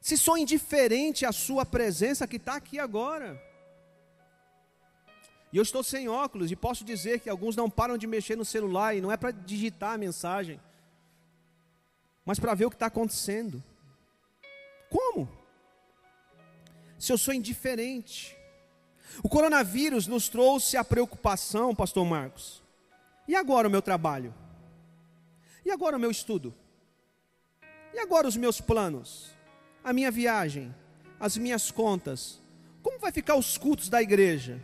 Se sou indiferente à Sua presença que está aqui agora. E eu estou sem óculos e posso dizer que alguns não param de mexer no celular e não é para digitar a mensagem, mas para ver o que está acontecendo. Como? Se eu sou indiferente, o coronavírus nos trouxe a preocupação, pastor Marcos. E agora o meu trabalho? E agora o meu estudo? E agora os meus planos? A minha viagem? As minhas contas? Como vai ficar os cultos da igreja?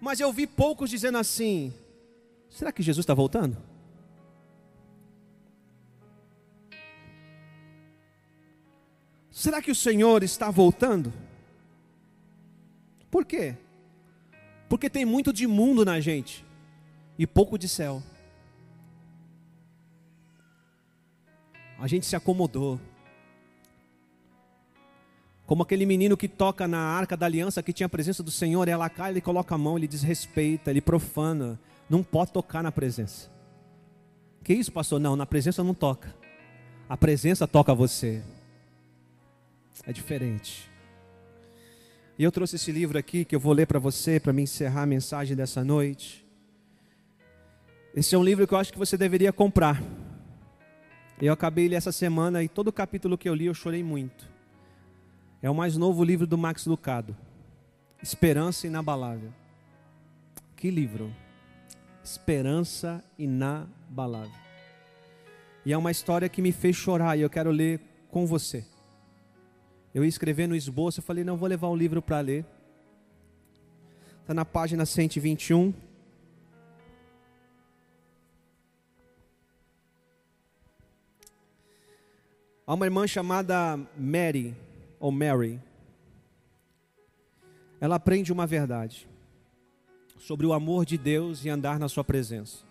Mas eu vi poucos dizendo assim: será que Jesus está voltando? Será que o Senhor está voltando? Por quê? Porque tem muito de mundo na gente e pouco de céu. A gente se acomodou. Como aquele menino que toca na arca da aliança que tinha a presença do Senhor, ela cai, ele coloca a mão, ele desrespeita, ele profana. Não pode tocar na presença. Que isso, pastor? Não, na presença não toca. A presença toca você. É diferente. E eu trouxe esse livro aqui que eu vou ler para você, para me encerrar a mensagem dessa noite. Esse é um livro que eu acho que você deveria comprar. Eu acabei ele essa semana e todo capítulo que eu li eu chorei muito. É o mais novo livro do Max Lucado. Esperança Inabalável. Que livro! Esperança Inabalável. E é uma história que me fez chorar e eu quero ler com você. Eu ia escrever no esboço, eu falei, não, vou levar o livro para ler. Está na página 121. Há uma irmã chamada Mary, ou Mary. Ela aprende uma verdade sobre o amor de Deus e andar na sua presença.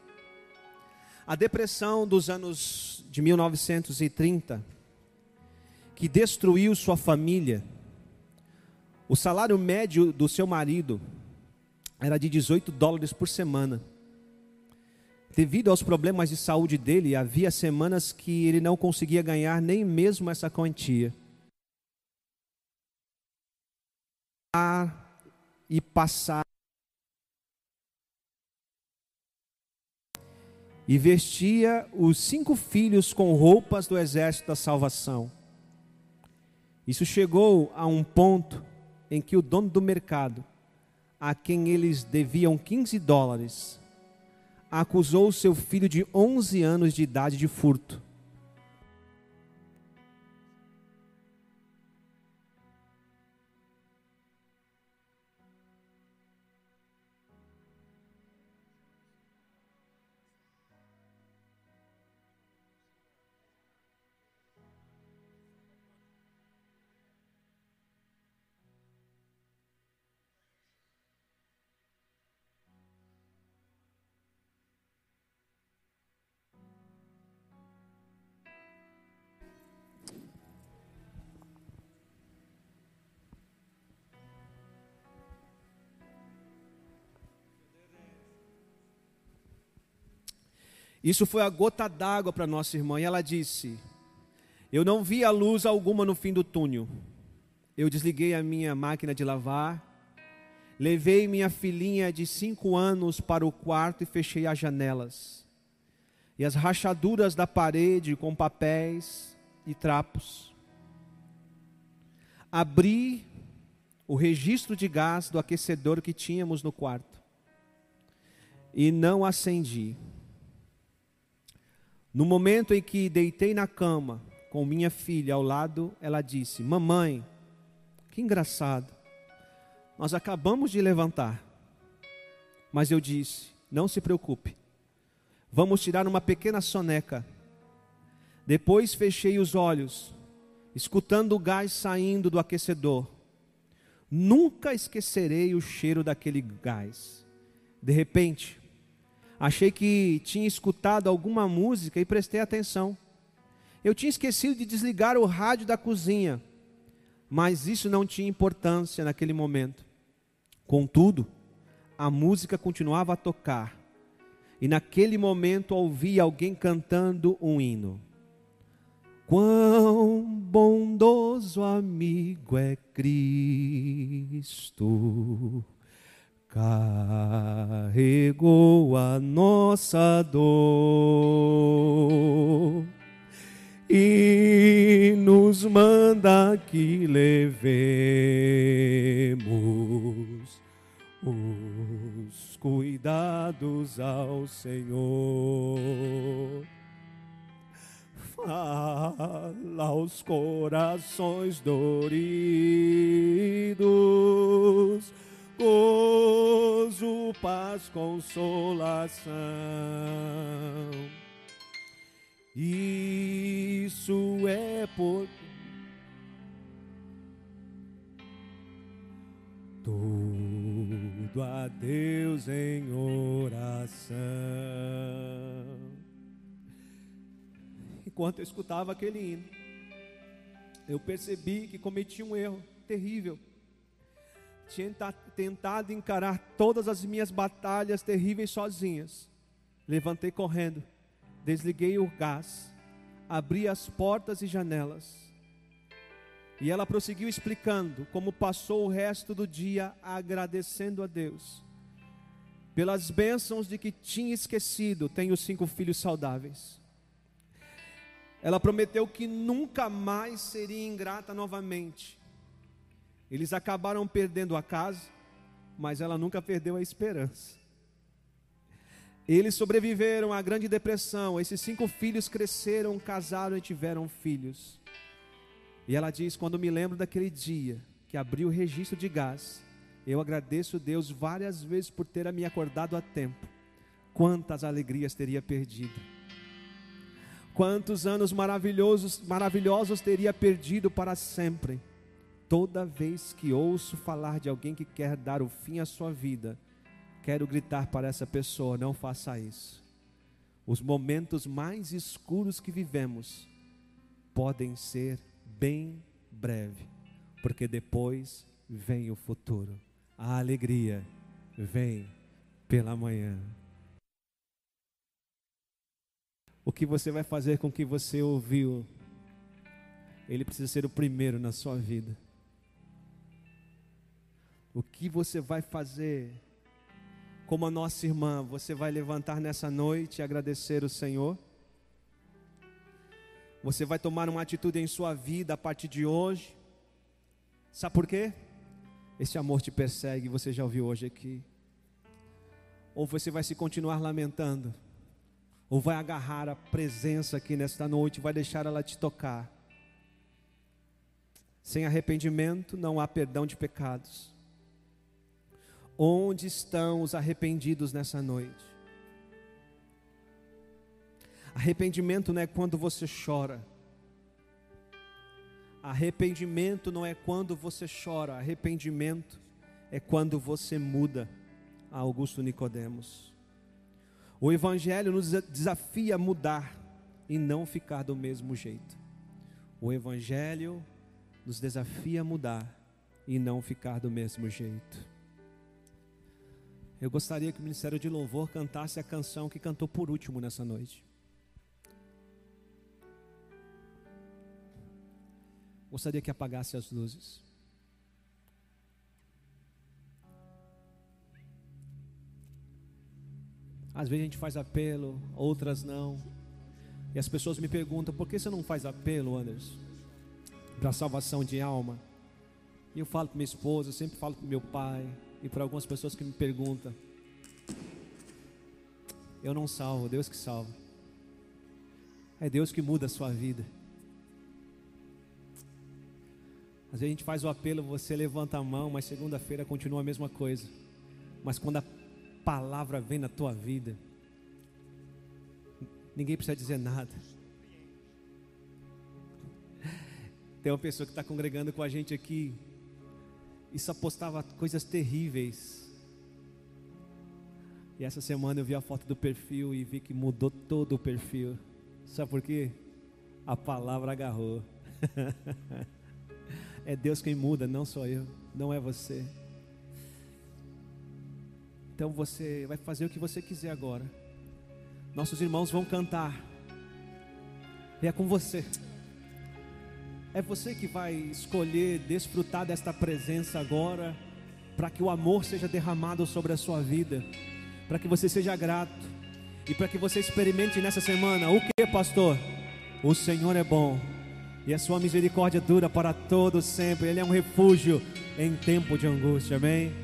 A depressão dos anos de 1930 que destruiu sua família. O salário médio do seu marido era de 18 dólares por semana. Devido aos problemas de saúde dele, havia semanas que ele não conseguia ganhar nem mesmo essa quantia. E passar e vestia os cinco filhos com roupas do exército da salvação. Isso chegou a um ponto em que o dono do mercado, a quem eles deviam 15 dólares, acusou seu filho de 11 anos de idade de furto. Isso foi a gota d'água para nossa irmã. E ela disse: Eu não vi a luz alguma no fim do túnel. Eu desliguei a minha máquina de lavar, levei minha filhinha de cinco anos para o quarto e fechei as janelas. E as rachaduras da parede com papéis e trapos. Abri o registro de gás do aquecedor que tínhamos no quarto. E não acendi. No momento em que deitei na cama com minha filha ao lado, ela disse: Mamãe, que engraçado, nós acabamos de levantar. Mas eu disse: Não se preocupe, vamos tirar uma pequena soneca. Depois fechei os olhos, escutando o gás saindo do aquecedor. Nunca esquecerei o cheiro daquele gás. De repente, Achei que tinha escutado alguma música e prestei atenção. Eu tinha esquecido de desligar o rádio da cozinha, mas isso não tinha importância naquele momento. Contudo, a música continuava a tocar, e naquele momento ouvi alguém cantando um hino. Quão bondoso amigo é Cristo carregou a nossa dor e nos manda que levemos os cuidados ao Senhor. Fala aos corações doridos gozo, paz, consolação. Isso é por tudo a Deus em oração. Enquanto eu escutava aquele hino, eu percebi que cometi um erro terrível tinha tentado encarar todas as minhas batalhas terríveis sozinhas. Levantei correndo, desliguei o gás, abri as portas e janelas E ela prosseguiu explicando como passou o resto do dia agradecendo a Deus pelas bênçãos de que tinha esquecido, tenho cinco filhos saudáveis. Ela prometeu que nunca mais seria ingrata novamente. Eles acabaram perdendo a casa, mas ela nunca perdeu a esperança. Eles sobreviveram à Grande Depressão. Esses cinco filhos cresceram, casaram e tiveram filhos. E ela diz: Quando me lembro daquele dia que abri o registro de gás, eu agradeço Deus várias vezes por ter me acordado a tempo. Quantas alegrias teria perdido. Quantos anos maravilhosos, maravilhosos teria perdido para sempre. Toda vez que ouço falar de alguém que quer dar o fim à sua vida, quero gritar para essa pessoa: não faça isso. Os momentos mais escuros que vivemos podem ser bem breve, porque depois vem o futuro. A alegria vem pela manhã. O que você vai fazer com o que você ouviu? Ele precisa ser o primeiro na sua vida. O que você vai fazer? Como a nossa irmã, você vai levantar nessa noite e agradecer o Senhor? Você vai tomar uma atitude em sua vida a partir de hoje? Sabe por quê? Esse amor te persegue, você já ouviu hoje aqui. Ou você vai se continuar lamentando, ou vai agarrar a presença aqui nesta noite, vai deixar ela te tocar. Sem arrependimento não há perdão de pecados. Onde estão os arrependidos nessa noite? Arrependimento não é quando você chora. Arrependimento não é quando você chora, arrependimento é quando você muda. Augusto Nicodemos. O evangelho nos desafia a mudar e não ficar do mesmo jeito. O evangelho nos desafia a mudar e não ficar do mesmo jeito. Eu gostaria que o Ministério de Louvor cantasse a canção que cantou por último nessa noite. Gostaria que apagasse as luzes. Às vezes a gente faz apelo, outras não. E as pessoas me perguntam: por que você não faz apelo, Anderson? Para salvação de alma. E eu falo para minha esposa, sempre falo para meu pai e para algumas pessoas que me perguntam. Eu não salvo, Deus que salva. É Deus que muda a sua vida. Às vezes a gente faz o apelo, você levanta a mão, mas segunda-feira continua a mesma coisa. Mas quando a palavra vem na tua vida, ninguém precisa dizer nada. Tem uma pessoa que está congregando com a gente aqui e só coisas terríveis. E essa semana eu vi a foto do perfil e vi que mudou todo o perfil. Sabe por quê? A palavra agarrou. É Deus quem muda, não sou eu, não é você. Então você vai fazer o que você quiser agora. Nossos irmãos vão cantar. E é com você. É você que vai escolher desfrutar desta presença agora, para que o amor seja derramado sobre a sua vida, para que você seja grato e para que você experimente nessa semana o que, pastor? O Senhor é bom e a sua misericórdia dura para todos sempre. Ele é um refúgio em tempo de angústia. Amém.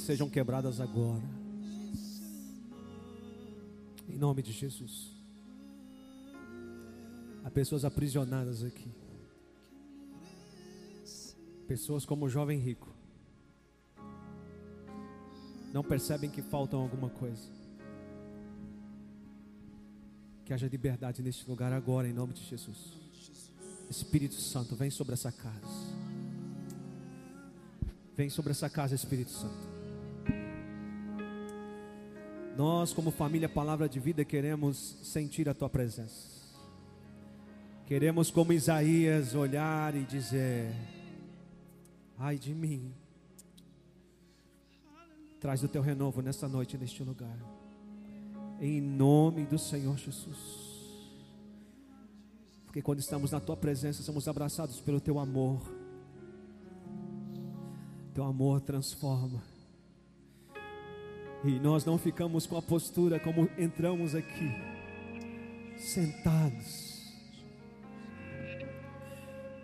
Sejam quebradas agora. Em nome de Jesus. Há pessoas aprisionadas aqui. Pessoas como o jovem rico. Não percebem que faltam alguma coisa. Que haja liberdade neste lugar agora, em nome de Jesus. Espírito Santo, vem sobre essa casa. Vem sobre essa casa, Espírito Santo. Nós, como família Palavra de Vida, queremos sentir a tua presença. Queremos, como Isaías, olhar e dizer: Ai de mim. Traz o teu renovo nessa noite, neste lugar. Em nome do Senhor Jesus. Porque quando estamos na tua presença, somos abraçados pelo teu amor. Teu amor transforma. E nós não ficamos com a postura como entramos aqui, sentados.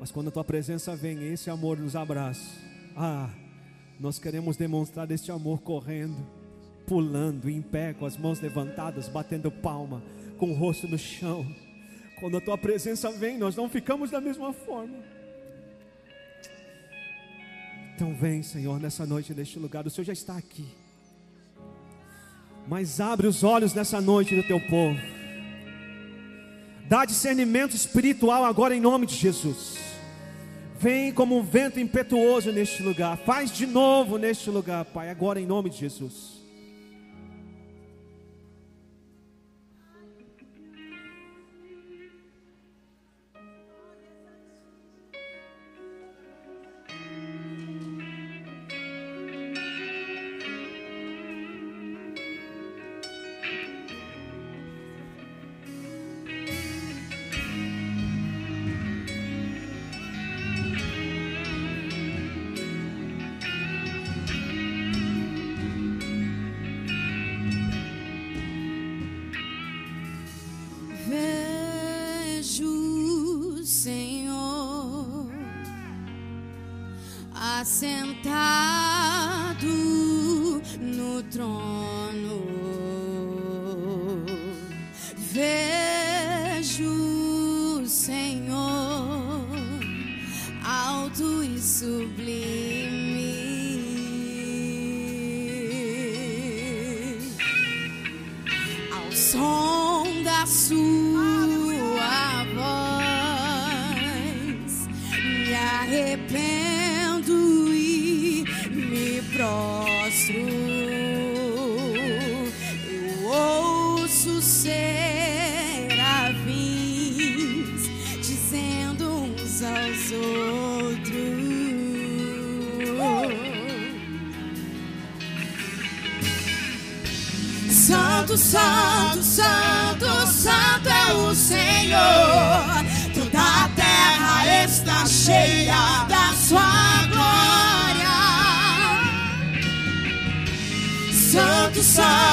Mas quando a tua presença vem, esse amor nos abraça. Ah, nós queremos demonstrar este amor correndo, pulando em pé, com as mãos levantadas, batendo palma, com o rosto no chão. Quando a tua presença vem, nós não ficamos da mesma forma. Então vem, Senhor, nessa noite, neste lugar. O Senhor já está aqui. Mas abre os olhos nessa noite do teu povo. Dá discernimento espiritual agora em nome de Jesus. Vem como um vento impetuoso neste lugar. Faz de novo neste lugar, Pai, agora em nome de Jesus. Santo,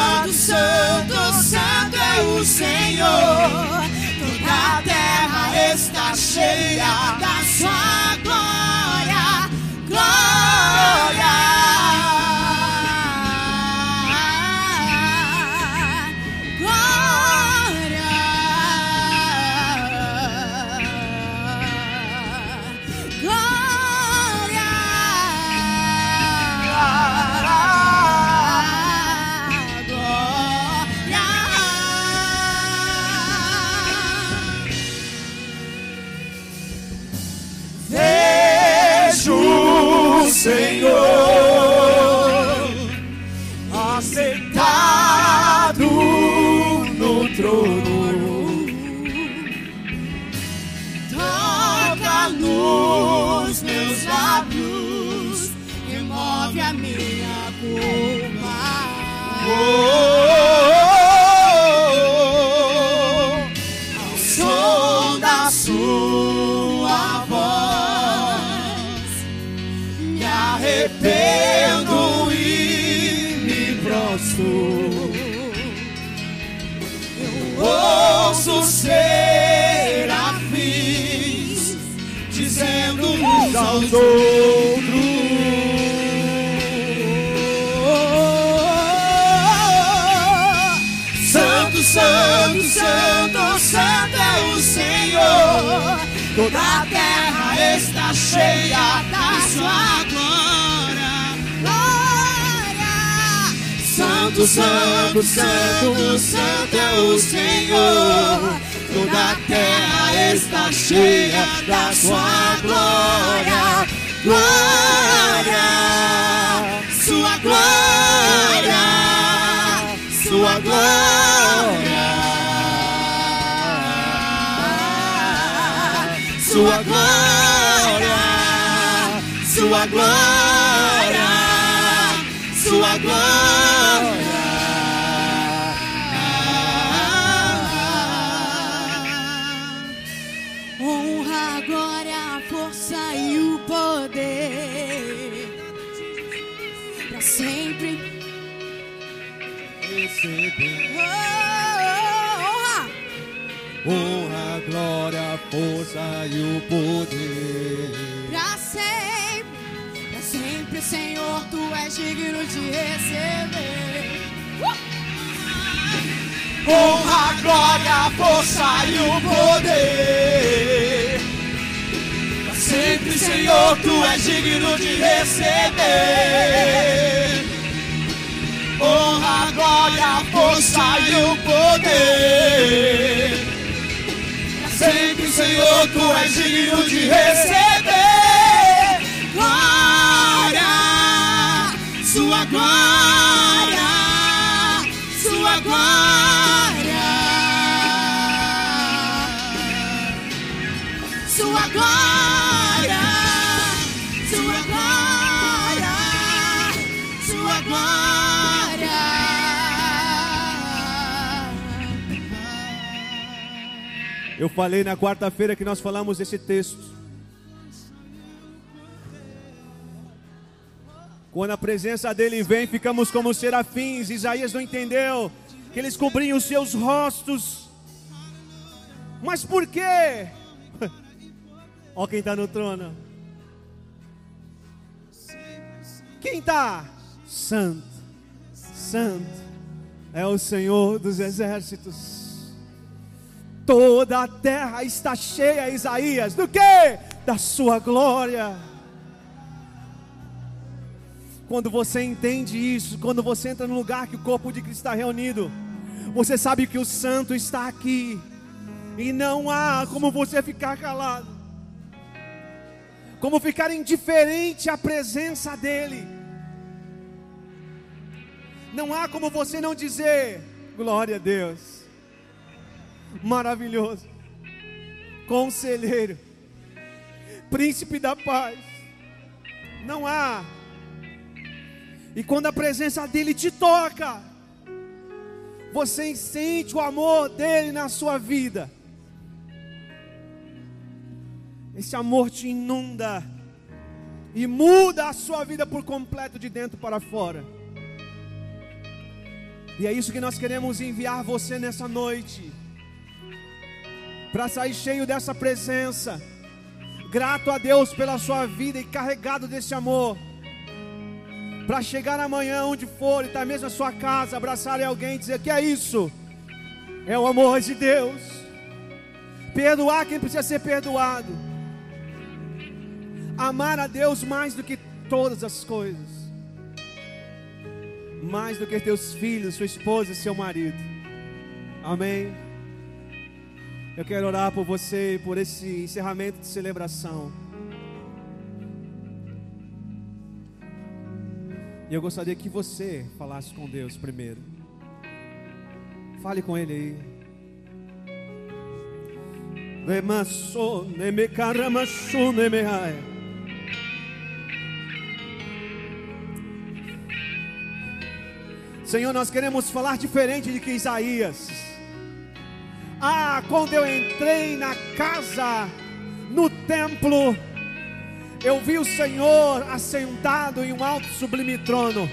Santo, Santo, Santo, é o Senhor. Toda a terra está cheia da sua glória. Glória, sua glória, sua glória. Sua glória, sua glória, sua glória. Oh, honra, Honra, glória, força e o poder. pra sempre. Pra sempre, Senhor, tu és digno de receber. Honra, glória, força e o poder. Pra sempre, Senhor, tu és digno de receber honra, a glória, força e o poder. Sempre, Senhor, tu és digno de receber glória, sua glória. Eu falei na quarta-feira que nós falamos esse texto. Quando a presença dele vem, ficamos como serafins. Isaías não entendeu que eles cobriam os seus rostos. Mas por quê? Olha quem está no trono. Quem está? Santo, Santo é o Senhor dos exércitos. Toda a terra está cheia, Isaías, do que? Da sua glória. Quando você entende isso, quando você entra no lugar que o corpo de Cristo está reunido, você sabe que o Santo está aqui, e não há como você ficar calado, como ficar indiferente à presença dEle. Não há como você não dizer, glória a Deus, maravilhoso, conselheiro, príncipe da paz. Não há e quando a presença dele te toca, você sente o amor dele na sua vida. Esse amor te inunda e muda a sua vida por completo de dentro para fora. E é isso que nós queremos enviar você nessa noite. Para sair cheio dessa presença, grato a Deus pela sua vida e carregado desse amor para chegar amanhã onde for, e estar tá mesmo na sua casa, abraçar alguém e dizer que é isso, é o amor de Deus. Perdoar quem precisa ser perdoado. Amar a Deus mais do que todas as coisas. Mais do que teus filhos, sua esposa seu marido. Amém. Eu quero orar por você, por esse encerramento de celebração. E eu gostaria que você falasse com Deus primeiro. Fale com Ele aí. Senhor, nós queremos falar diferente de que Isaías. Ah, quando eu entrei na casa, no templo, eu vi o Senhor assentado em um alto sublime trono.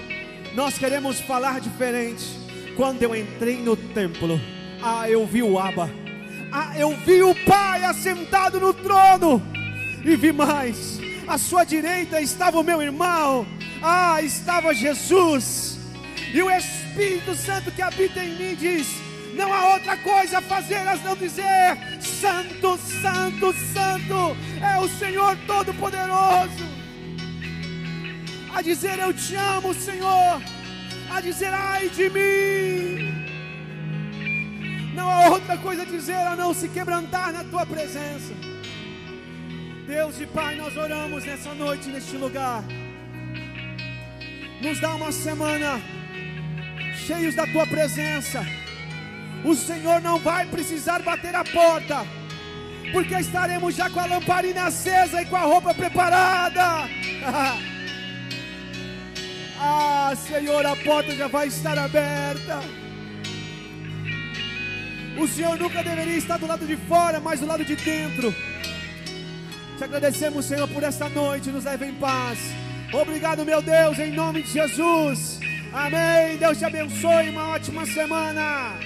Nós queremos falar diferente. Quando eu entrei no templo, ah, eu vi o Abba. Ah, eu vi o Pai assentado no trono. E vi mais. À sua direita estava o meu irmão. Ah, estava Jesus. E o Espírito Santo que habita em mim diz: Não há outra coisa a fazer a não dizer: Santo, Santo, Santo é o Senhor Todo-Poderoso. A dizer eu te amo, Senhor. A dizer ai de mim. Não há outra coisa a dizer a não se quebrantar na tua presença. Deus e Pai, nós oramos nessa noite, neste lugar. Nos dá uma semana cheios da tua presença o Senhor não vai precisar bater a porta, porque estaremos já com a lamparina acesa e com a roupa preparada. ah, Senhor, a porta já vai estar aberta. O Senhor nunca deveria estar do lado de fora, mas do lado de dentro. Te agradecemos, Senhor, por esta noite. Nos leve em paz. Obrigado, meu Deus, em nome de Jesus. Amém. Deus te abençoe. Uma ótima semana.